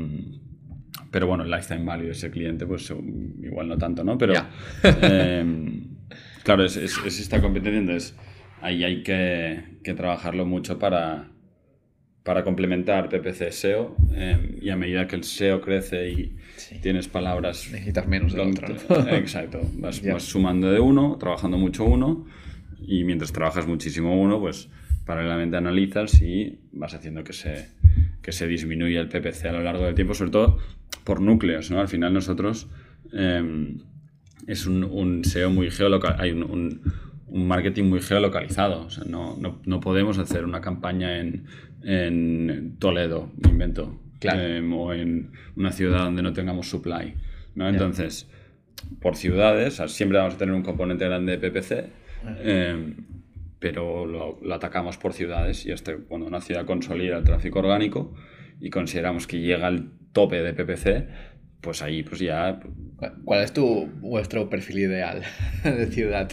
pero bueno, el lifetime value de ese cliente, pues igual no tanto, ¿no? Pero em, claro, es, es, esta competencia, entonces ahí hay que, que trabajarlo mucho para, para complementar PPC SEO em, y a medida que el SEO crece y tienes palabras... Necesitas menos de otro. Exacto, vas, sumando de uno, trabajando mucho uno y mientras trabajas muchísimo uno, pues paralelamente analizas y vas haciendo que se, que se disminuya el PPC a lo largo del tiempo, sobre todo por núcleos, ¿no? Al final nosotros em, es un, un, SEO muy geolocal, hay un, un, marketing muy geolocalizado, o sea, no, no, no podemos hacer una campaña en en Toledo, me invento, em, o en una ciudad donde no tengamos supply. ¿no? Entonces, por ciudades, siempre vamos a tener un componente grande de PPC, em, pero lo, atacamos por ciudades y este, cuando una ciudad consolida el tráfico orgánico y consideramos que llega al tope de PPC, pues ahí pues ya... ¿Cuál es tu, vuestro perfil ideal de ciudad?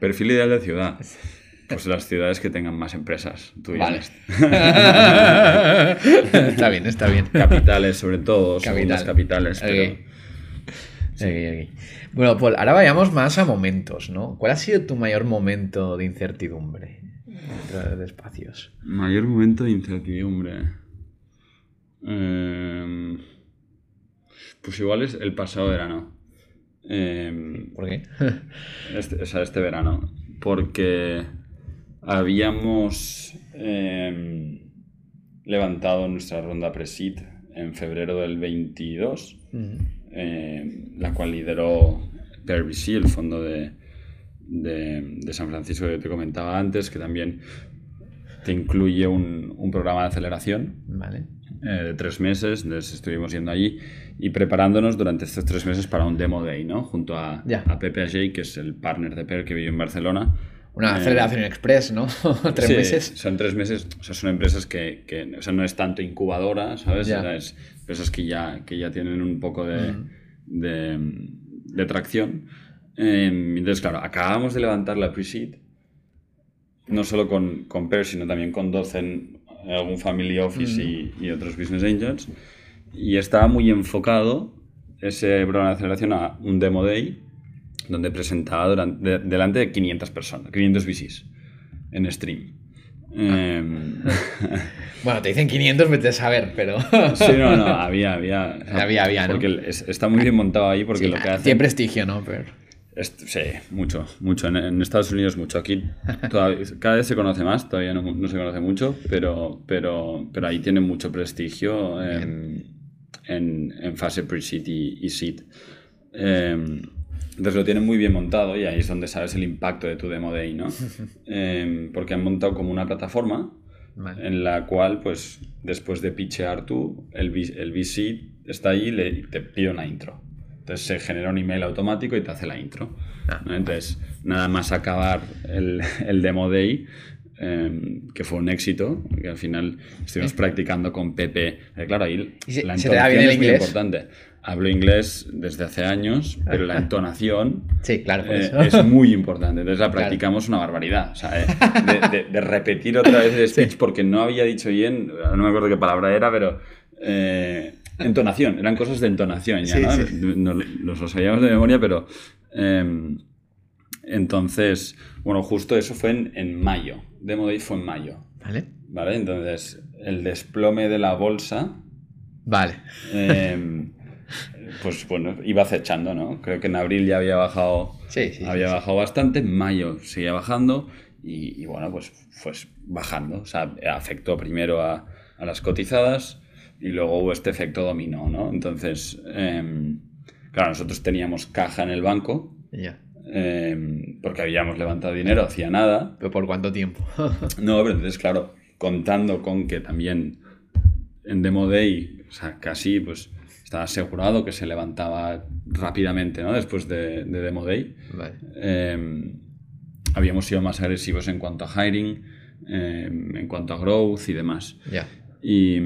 perfil ideal de ciudad. Pues las ciudades que tengan más empresas. vale. *laughs* está bien, está bien. Capitales, sobre todo, Capital. capitales. Bueno, Paul, ahora vayamos más a momentos, ¿no? ¿Cuál ha sido tu mayor momento de incertidumbre dentro de espacios? Mayor momento de incertidumbre. Em, pues igual es el pasado verano. Em, ¿Por qué? *laughs* Este, o sea, este verano. Porque Habíamos em, levantado nuestra ronda Presit en febrero del 22, em, la cual lideró PRBC, el fondo de, de, San Francisco que te comentaba antes, que también te incluye un, un programa de aceleración eh, de tres meses. Entonces estuvimos yendo allí y preparándonos durante estos tres meses para un Demo Day, ¿no? junto a, a Pepe Ajay, que es el partner de Per que vive en Barcelona una eh, aceleración express, ¿no? *laughs* tres meses. Son tres meses, o sea, son empresas que, que o sea, no es tanto incubadora, ¿sabes? es empresas que ya, que ya tienen un poco de, de, de, tracción. Em, entonces, claro, acabamos de levantar la pre-seed, no solo con, con PER, sino también con Docen, algún Family Office y, y, otros Business Angels. Y estaba muy enfocado ese programa de aceleración a un Demo Day donde presentaba durante, delante de 500 personas, 500 VCs en stream. Em, *laughs* bueno, te dicen 500, vete a saber, pero... *laughs* sí, no, no, había, había. había, había, ¿no? Porque está muy bien montado ahí porque lo que hace... Tiene prestigio, ¿no? Pero... sí, mucho, mucho. En, Estados Unidos mucho. Aquí *laughs* cada vez se conoce más, todavía no, no, se conoce mucho, pero, pero, pero ahí tiene mucho prestigio en, en, en fase pre-seed y, y seed. Em, entonces lo tienen muy bien montado y ahí es donde sabes el impacto de tu Demo Day, ¿no? *laughs* Em, porque han montado como una plataforma en la cual, pues, después de pitchear tú, el, el VC está ahí y le, te pide una intro. Entonces se genera un email automático y te hace la intro. Ah, Entonces, nada más acabar el, el Demo Day, em, que fue un éxito, que al final estuvimos practicando con Pepe. Eh, claro, ahí la entonación es muy importante hablo inglés desde hace años, pero la *laughs* entonación sí, claro, eh, es muy importante. Entonces la practicamos una barbaridad. O sea, eh, de, repetir otra vez el *laughs* speech porque no había dicho bien, no me acuerdo qué palabra era, pero eh, entonación, eran cosas de entonación ya, ¿no? Nos, lo sabíamos de memoria, pero... Em, entonces, bueno, justo eso fue en, en mayo. Demo Day fue en mayo. Vale. Vale, entonces el desplome de la bolsa... Vale. Em, pues bueno, iba acechando, ¿no? Creo que en abril ya había bajado, había bajado bastante, en mayo seguía bajando y, bueno, pues, pues bajando. O sea, afectó primero a, las cotizadas y luego hubo este efecto dominó, ¿no? Entonces, em, claro, nosotros teníamos caja en el banco. Em, porque habíamos levantado dinero, hacía nada. ¿Pero por cuánto tiempo? *laughs* no, pero entonces, claro, contando con que también en Demo Day, o sea, casi, pues estaba asegurado que se levantaba rápidamente ¿no? después de, de Demo Day. Em, habíamos sido más agresivos en cuanto a hiring, en cuanto a growth y demás. Y,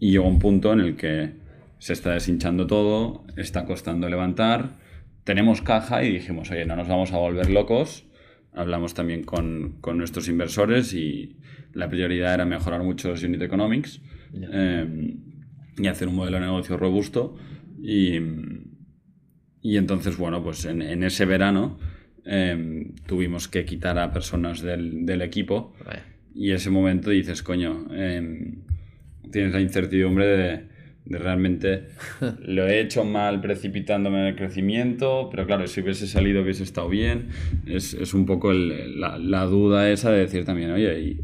y, llegó un punto en el que se está deshinchando todo, está costando levantar, tenemos caja y dijimos, oye, no nos vamos a volver locos. Hablamos también con, con nuestros inversores y la prioridad era mejorar mucho los unit economics em, y hacer un modelo de negocio robusto. Y, y entonces, bueno, pues en, en ese verano Em, tuvimos que quitar a personas del, del equipo. Y ese momento dices, coño, em, tienes la incertidumbre de, de, realmente *laughs* lo he hecho mal precipitándome en el crecimiento, pero claro, si hubiese salido hubiese estado bien. Es, es un poco el, la, la, duda esa de decir también, oye, y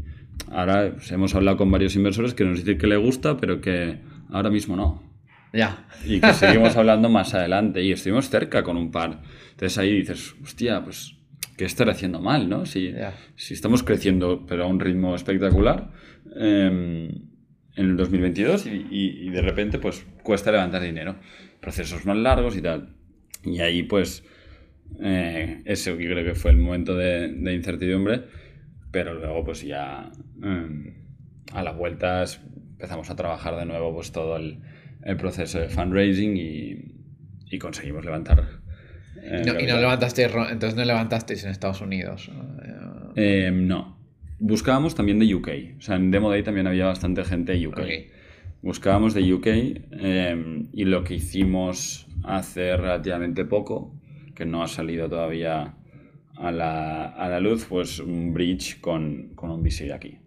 ahora pues, hemos hablado con varios inversores que nos dicen que le gusta, pero que ahora mismo no. Ya. Y que seguimos *laughs* hablando más adelante. Y estuvimos cerca con un par. Entonces ahí dices, hostia, pues, ¿qué estaré haciendo mal, no? Si, si estamos creciendo, pero a un ritmo espectacular em, en el 2022 y, y, de repente, pues, cuesta levantar dinero. Procesos más largos y tal. Y ahí, pues, eh, ese yo creo que fue el momento de, de incertidumbre. Pero luego, pues, ya em, a las vueltas empezamos a trabajar de nuevo, pues, todo el el proceso de fundraising y, y conseguimos levantar. Eh, ¿Y, no, levantaste, entonces no levantasteis en Estados Unidos? Eh, no. Buscábamos también de UK. O sea, en Demo Day también había bastante gente de UK. Buscábamos de UK eh, y lo que hicimos hace relativamente poco, que no ha salido todavía a la, a la luz, pues un bridge con, con un VC aquí.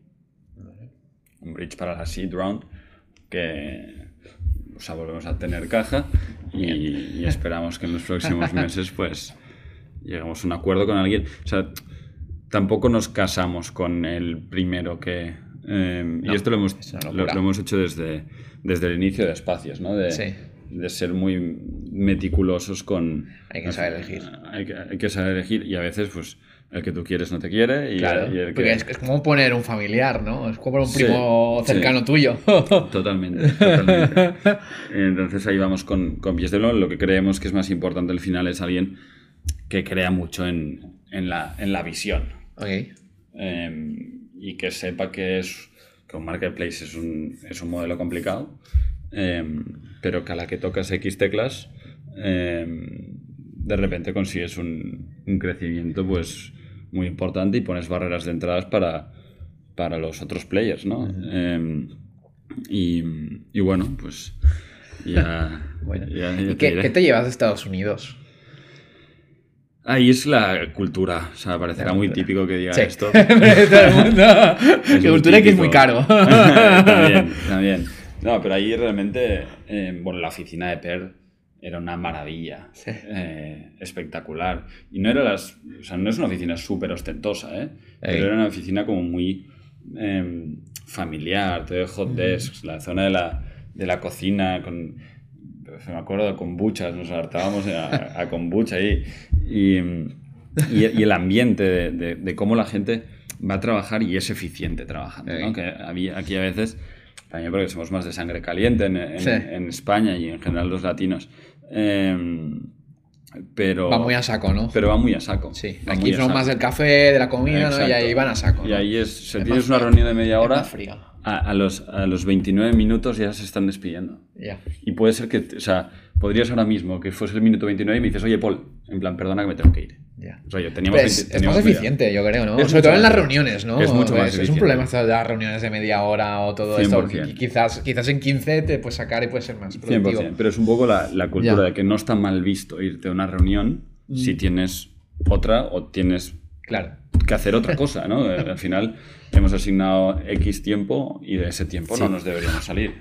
Un bridge para la seed round que o sea, volvemos a tener caja y, esperamos que en los próximos meses pues *laughs* lleguemos a un acuerdo con alguien. O sea, tampoco nos casamos con el primero que... Eh, y esto lo hemos, lo, hemos hecho desde, desde el inicio de Espacios, ¿no? De, de ser muy meticulosos con... Hay que saber elegir. Hay que, hay que saber elegir y a veces pues el que tú quieres no te quiere. Y, claro, el que... es, como poner un familiar, ¿no? Es como un primo cercano tuyo. *laughs* Totalmente, totalmente. Entonces ahí vamos con, con pies de. Lo que creemos que es más importante al final es alguien que crea mucho en, en, la, en la, visión. Okay. Eh, y que sepa que, es, que un marketplace es un, es un modelo complicado, eh, pero que a la que tocas X teclas, eh, de repente consigues un, un crecimiento pues muy importante y pones barreras de entradas para, para los otros players, ¿no? Em, y, y, bueno, pues ya... *laughs* qué, te llevas de Estados Unidos? Ahí es la cultura, o sea, parecerá muy típico que diga esto. *laughs* Mundo. *laughs* cultura que es muy caro. *laughs* también, también. No, pero ahí realmente, eh, bueno, la oficina de PER era una maravilla, eh, espectacular. Y no era las, o sea, no es una oficina súper ostentosa, ¿eh? pero era una oficina como muy em, familiar, todo hot desks, la zona de la, de la cocina con, me acuerdo de kombuchas, nos hartábamos a, a kombucha ahí. Y, y, el ambiente de, de, cómo la gente va a trabajar y es eficiente trabajando, ¿no? Que había, aquí a veces, también porque somos más de sangre caliente en, en, en España y en general los latinos, Em, pero, va muy a saco, ¿no? Pero va muy a saco. Sí, aquí son más del café, de la comida, ¿no? y ahí van a saco. Y ahí es, si tienes una reunión de media hora, a, a, los, a los 29 minutos ya se están despidiendo. Ya. Y puede ser que, o sea, podrías ahora mismo que fuese el minuto 29 y me dices, oye, Paul, en plan, perdona que me tengo que ir. Ya. O sea, teníamos pues es más eficiente, yo creo, ¿no? Sobre todo en las reuniones, ¿no? Es mucho más Es, un problema de las reuniones de media hora o todo 100%. esto. Y quizás, quizás en 15 te puedes sacar y puede ser más productivo. 100%, pero es un poco la, la cultura ya. de que no está mal visto irte a una reunión mm. si tienes otra o tienes claro. Que hacer otra cosa, ¿no? *laughs* Al final hemos asignado X tiempo y de ese tiempo sí. no nos deberíamos salir.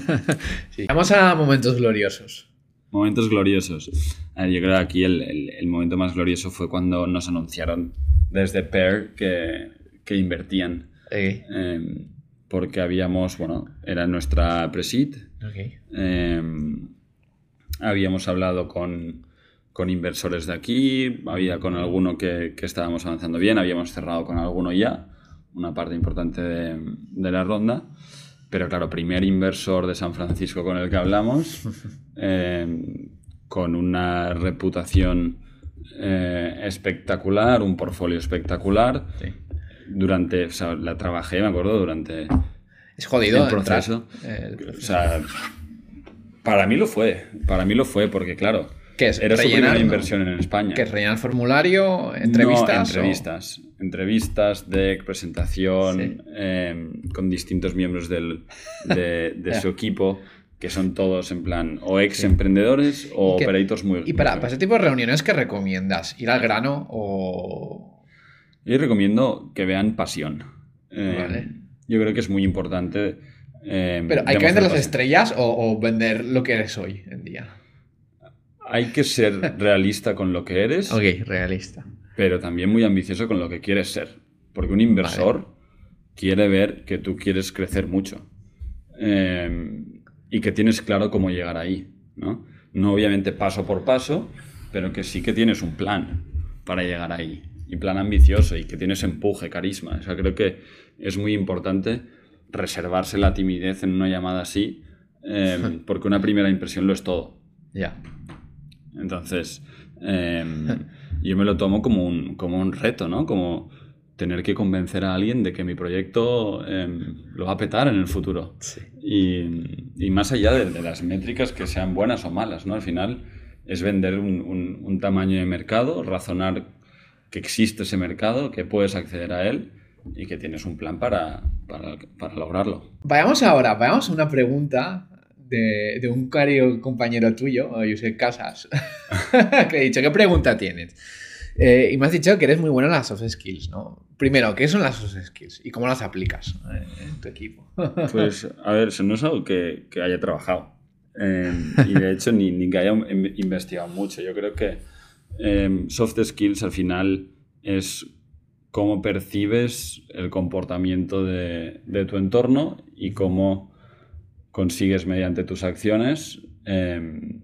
*laughs* sí. Vamos a momentos gloriosos. Momentos gloriosos. Yo creo que aquí el, el, el, momento más glorioso fue cuando nos anunciaron desde Pair que, que invertían. Okay. Eh, porque habíamos, bueno, era nuestra presid. Okay. Eh, habíamos hablado con, con, inversores de aquí, había con alguno que, que, estábamos avanzando bien, habíamos cerrado con alguno ya, una parte importante de, de la ronda. pero claro, primer inversor de San Francisco con el que hablamos, *laughs* eh, con una reputación eh, espectacular, un portfolio espectacular. Durante, o sea, la trabajé, me acuerdo, durante es jodido el proceso. O sea, para mí lo fue, para mí lo fue, porque claro, ¿Qué es? era su primera inversión en España. ¿Qué es rellenar formulario, entrevistas? No, entrevistas. Entrevistas, de presentación, em, con distintos miembros del, de, su *laughs* equipo que son todos en plan o ex emprendedores o operators muy... Y para, para, ese tipo de reuniones, ¿qué recomiendas? ¿Ir al grano o...? Yo recomiendo que vean pasión. Eh, yo creo que es muy importante... Eh, Pero ¿hay que vender las estrellas o, vender lo que eres hoy en día? Hay que ser realista con lo que eres. Ok, realista. Pero también muy ambicioso con lo que quieres ser. Porque un inversor quiere ver que tú quieres crecer mucho. Eh, y que tienes claro cómo llegar ahí, ¿no? No obviamente paso por paso, pero que sí que tienes un plan para llegar ahí. Y plan ambicioso y que tienes empuje, carisma. O sea, creo que es muy importante reservarse la timidez en una llamada así, em, *laughs* porque una primera impresión lo es todo. Ya. Entonces, em, yo me lo tomo como un, como un reto, ¿no? Como tener que convencer a alguien de que mi proyecto em, lo va a petar en el futuro. Y, más allá de, las métricas que sean buenas o malas, ¿no? Al final es vender un, tamaño de mercado, razonar que existe ese mercado, que puedes acceder a él y que tienes un plan para, lograrlo. Vayamos ahora, vayamos a una pregunta de, un caro compañero tuyo, José Casas, *laughs* que he dicho, ¿qué pregunta tienes? Eh, y me has dicho que eres muy bueno en las soft skills, ¿no? Primero, ¿qué son las soft skills y cómo las aplicas eh, en tu equipo? *laughs* Pues, a ver, eso no es algo que, haya trabajado. Em, y de hecho, ni, que haya investigado mucho. Yo creo que em, soft skills al final es cómo percibes el comportamiento de, tu entorno y cómo consigues mediante tus acciones em,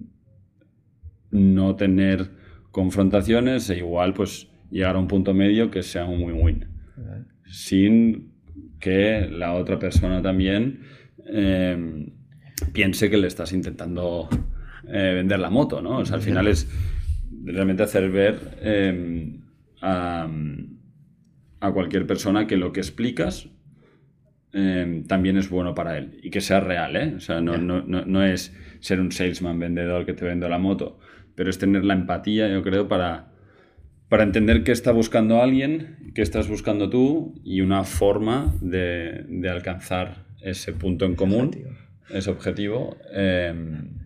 no tener confrontaciones e igual pues llegar a un punto medio que sea un win-win. Sin que la otra persona también eh, piense que le estás intentando eh, vender la moto, ¿no? O sea, al final es realmente hacer ver eh, a, cualquier persona que lo que explicas también es bueno para él y que sea real, ¿eh? O sea, no, no, no, es ser un salesman vendedor que te vende la moto, pero es tener la empatía, yo creo, para, para entender qué está buscando alguien, qué estás buscando tú y una forma de, de alcanzar ese punto en común, ese objetivo. Em,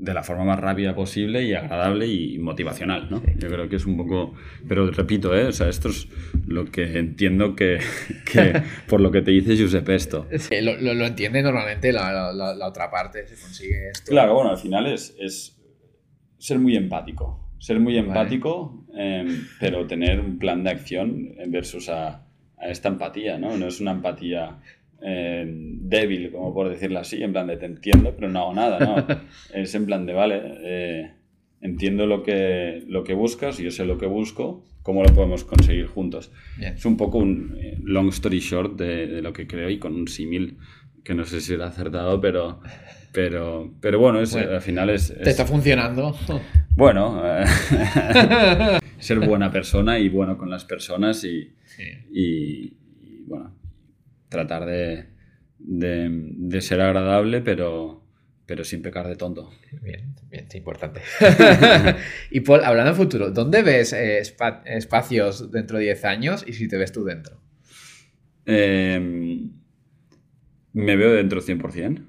de la forma más rápida posible y agradable y motivacional, ¿no? Yo creo que es un poco... Pero repito, ¿eh? O sea, esto es lo que entiendo que, *laughs* que *laughs* por lo que te dice Giuseppe esto. Sí, lo, lo, entiende normalmente la, la, la, otra parte, se consigue esto. Claro, bueno, al final es, es ser muy empático. Ser muy empático, em, pero tener un plan de acción versus a, a esta empatía, ¿no? No es una empatía eh, débil, como por decirlo así, en plan de te entiendo, pero no hago nada, ¿no? *laughs* es en plan de, vale, eh, entiendo lo que, lo que buscas, yo sé lo que busco, ¿cómo lo podemos conseguir juntos? Es un poco un eh, long story short de, de, lo que creo y con un símil que no sé si era acertado, pero, pero, pero bueno, es, al final es, Te está funcionando. Bueno, *laughs* *laughs* ser buena persona y bueno con las personas y, y bueno, tratar de, de, ser agradable, pero, pero sin pecar de tonto. Bien, bien, es importante. *laughs* y Paul, hablando de futuro, ¿dónde ves eh, espacios dentro de 10 años y si te ves tú dentro? Em, me veo dentro 100%.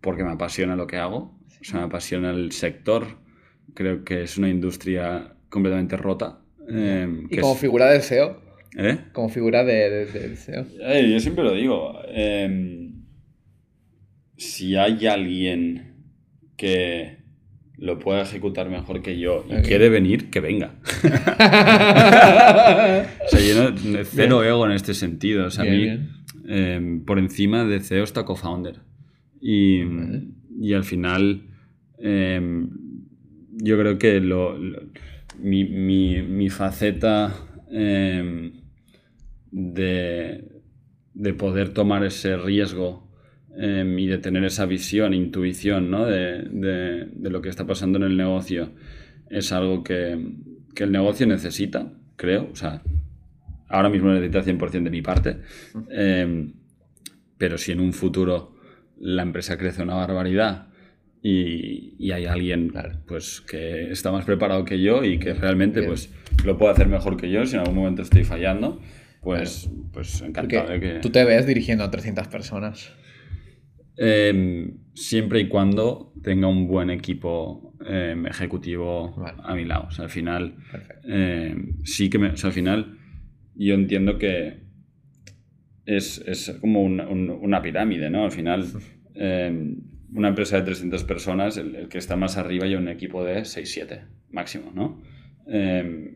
Porque me apasiona lo que hago. O sea, me apasiona el sector. Creo que es una industria completamente rota. Em, ¿Y como figura de CEO? ¿Eh? Como figura de, deseo. yo siempre lo digo. Em, si hay alguien que lo pueda ejecutar mejor que yo y quiere venir, que venga. *laughs* o sea, yo no, cero ego en este sentido. O sea, a mí, em, por encima de CEO está co-founder. Y, y, al final, em, yo creo que lo, mi, mi, mi, faceta de, de poder tomar ese riesgo em, y de tener esa visión, intuición ¿no? de, de, lo que está pasando en el negocio, es algo que, que el negocio necesita, creo. O sea, ahora mismo necesita 100% de mi parte. Em, pero si en un futuro la empresa crece una barbaridad y, y hay alguien pues, que está más preparado que yo y que realmente pues, lo puede hacer mejor que yo, si en algún momento estoy fallando, pues, pues encantado de que... Tú te ves dirigiendo a 300 personas. Em, siempre y cuando tenga un buen equipo em, ejecutivo a mi lado. O sea, al final, em, sí que me, o sea, al final yo entiendo que es, es como una pirámide, ¿no? Al final, una empresa de 300 personas, el, que está más arriba y un equipo de 6-7 máximo, ¿no?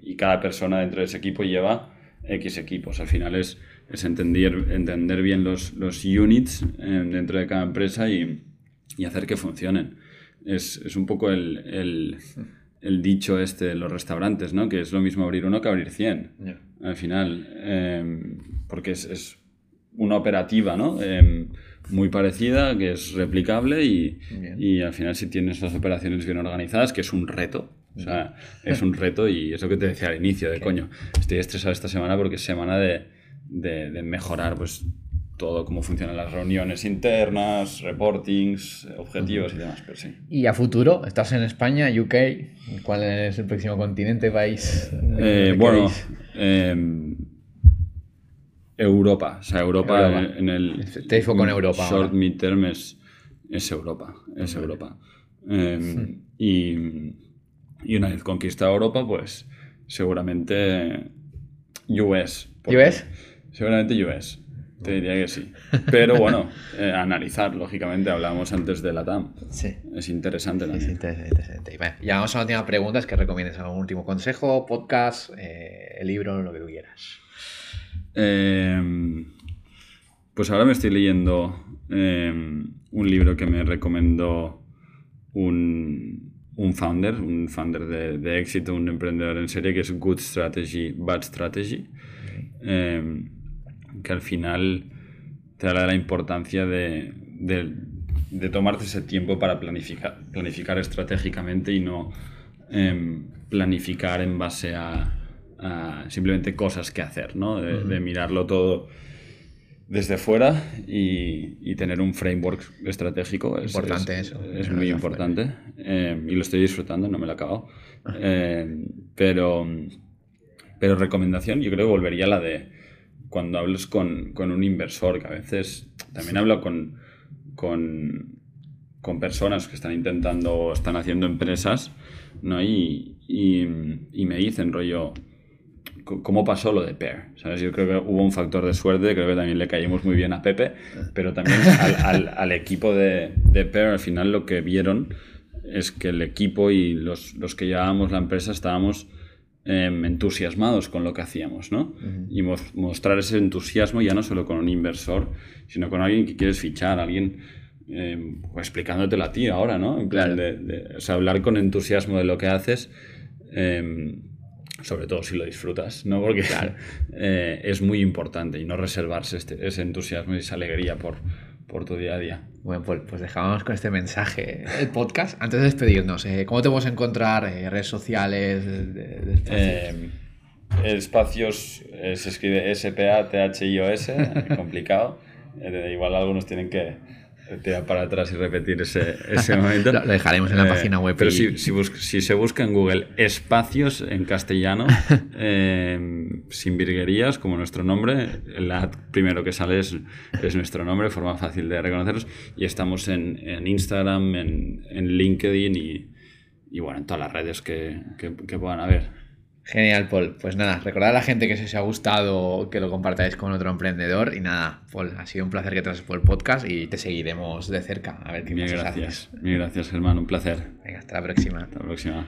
y cada persona dentro de ese equipo lleva X equipos. Al final es, es entender, entender bien los, los units eh, dentro de cada empresa y, y hacer que funcionen. Es, es un poco el, el, el, dicho este de los restaurantes, ¿no? Que es lo mismo abrir uno que abrir 100. Al final, em, porque es, es, una operativa, ¿no? Em, muy parecida, que es replicable y, y, al final si tienes las operaciones bien organizadas, que es un reto, o sea, es un reto y es lo que te decía al inicio, de coño, estoy estresado esta semana porque es semana de, de, mejorar pues todo cómo funcionan las reuniones internas, reportings, objetivos y demás, pero sí. ¿Y a futuro? ¿Estás en España, UK? ¿Cuál es el próximo continente, país? Eh, bueno, em, Europa. O sea, Europa, En, el... Te foco en Europa. Short midterm es, es Europa. Es Europa. Em, y y una vez conquistado Europa, pues seguramente US. ¿US? Seguramente US. Te diría que sí. *laughs* Pero bueno, eh, analizar, lógicamente, hablábamos antes de la TAM. Sí. Es interesante también. Es interesante. ya vamos a la última pregunta, es que recomiendes algún último consejo, podcast, eh, el libro, lo que tú quieras. Em, pues ahora me estoy leyendo em, un libro que me recomendó un, un founder, un founder de, éxito, un emprendedor en serie, que es Good Strategy, Bad Strategy, em, que al final te habla de la importancia de, de, tomarte ese tiempo para planificar, planificar estratégicamente y no em, planificar en base a, simplemente cosas que hacer, ¿no? de mirarlo todo desde fuera y, tener un framework estratégico. Es, importante eso. Es muy importante. Eh, y lo estoy disfrutando, no me lo he acabado. Eh, pero, pero recomendación, yo creo que volvería a la de cuando hables con, con un inversor, que a veces también hablo con, con, con, personas que están intentando están haciendo empresas, ¿no? Y, y, y me dicen, rollo, cómo pasó lo de Pear. ¿sabes? Yo creo que hubo un factor de suerte, creo que también le caímos muy bien a Pepe, pero también al, al, equipo de, de Pear al final lo que vieron es que el equipo y los, los que llevábamos la empresa estábamos em, entusiasmados con lo que hacíamos, ¿no? Y mostrar ese entusiasmo ya no solo con un inversor, sino con alguien que quieres fichar, alguien eh, explicándotelo a ti ahora, ¿no? En plan de, o sea, hablar con entusiasmo de lo que haces. Em, sobre todo si lo disfrutas, ¿no? Porque *laughs* eh, es muy importante y no reservarse este, ese entusiasmo y esa alegría por, por tu día a día. Bueno, pues, pues dejamos con este mensaje el podcast. Antes de despedirnos, eh, ¿cómo te podemos encontrar? Eh, ¿Redes sociales? De, espacios? se escribe S-P-A-T-H-I-O-S, *laughs* complicado. igual algunos tienen que tirar para atrás y repetir ese, ese *laughs* momento. Lo dejaremos en la eh, página web. Pero si, si, se busca en Google espacios en castellano, *laughs* eh, sin virguerías, como nuestro nombre, el ad primero que sale es, es nuestro nombre, forma fácil de reconocerlos. Y estamos en, en Instagram, en, en LinkedIn y, y, bueno, en todas las redes que, que, que puedan haber. Genial, Paul. Pues nada, recordad a la gente que si os ha gustado que lo compartáis con otro emprendedor. Y nada, Paul, ha sido un placer que traes por el podcast y te seguiremos de cerca. A ver qué Mil gracias. Mil gracias, Germán. Un placer. Venga, hasta la próxima. Hasta la próxima.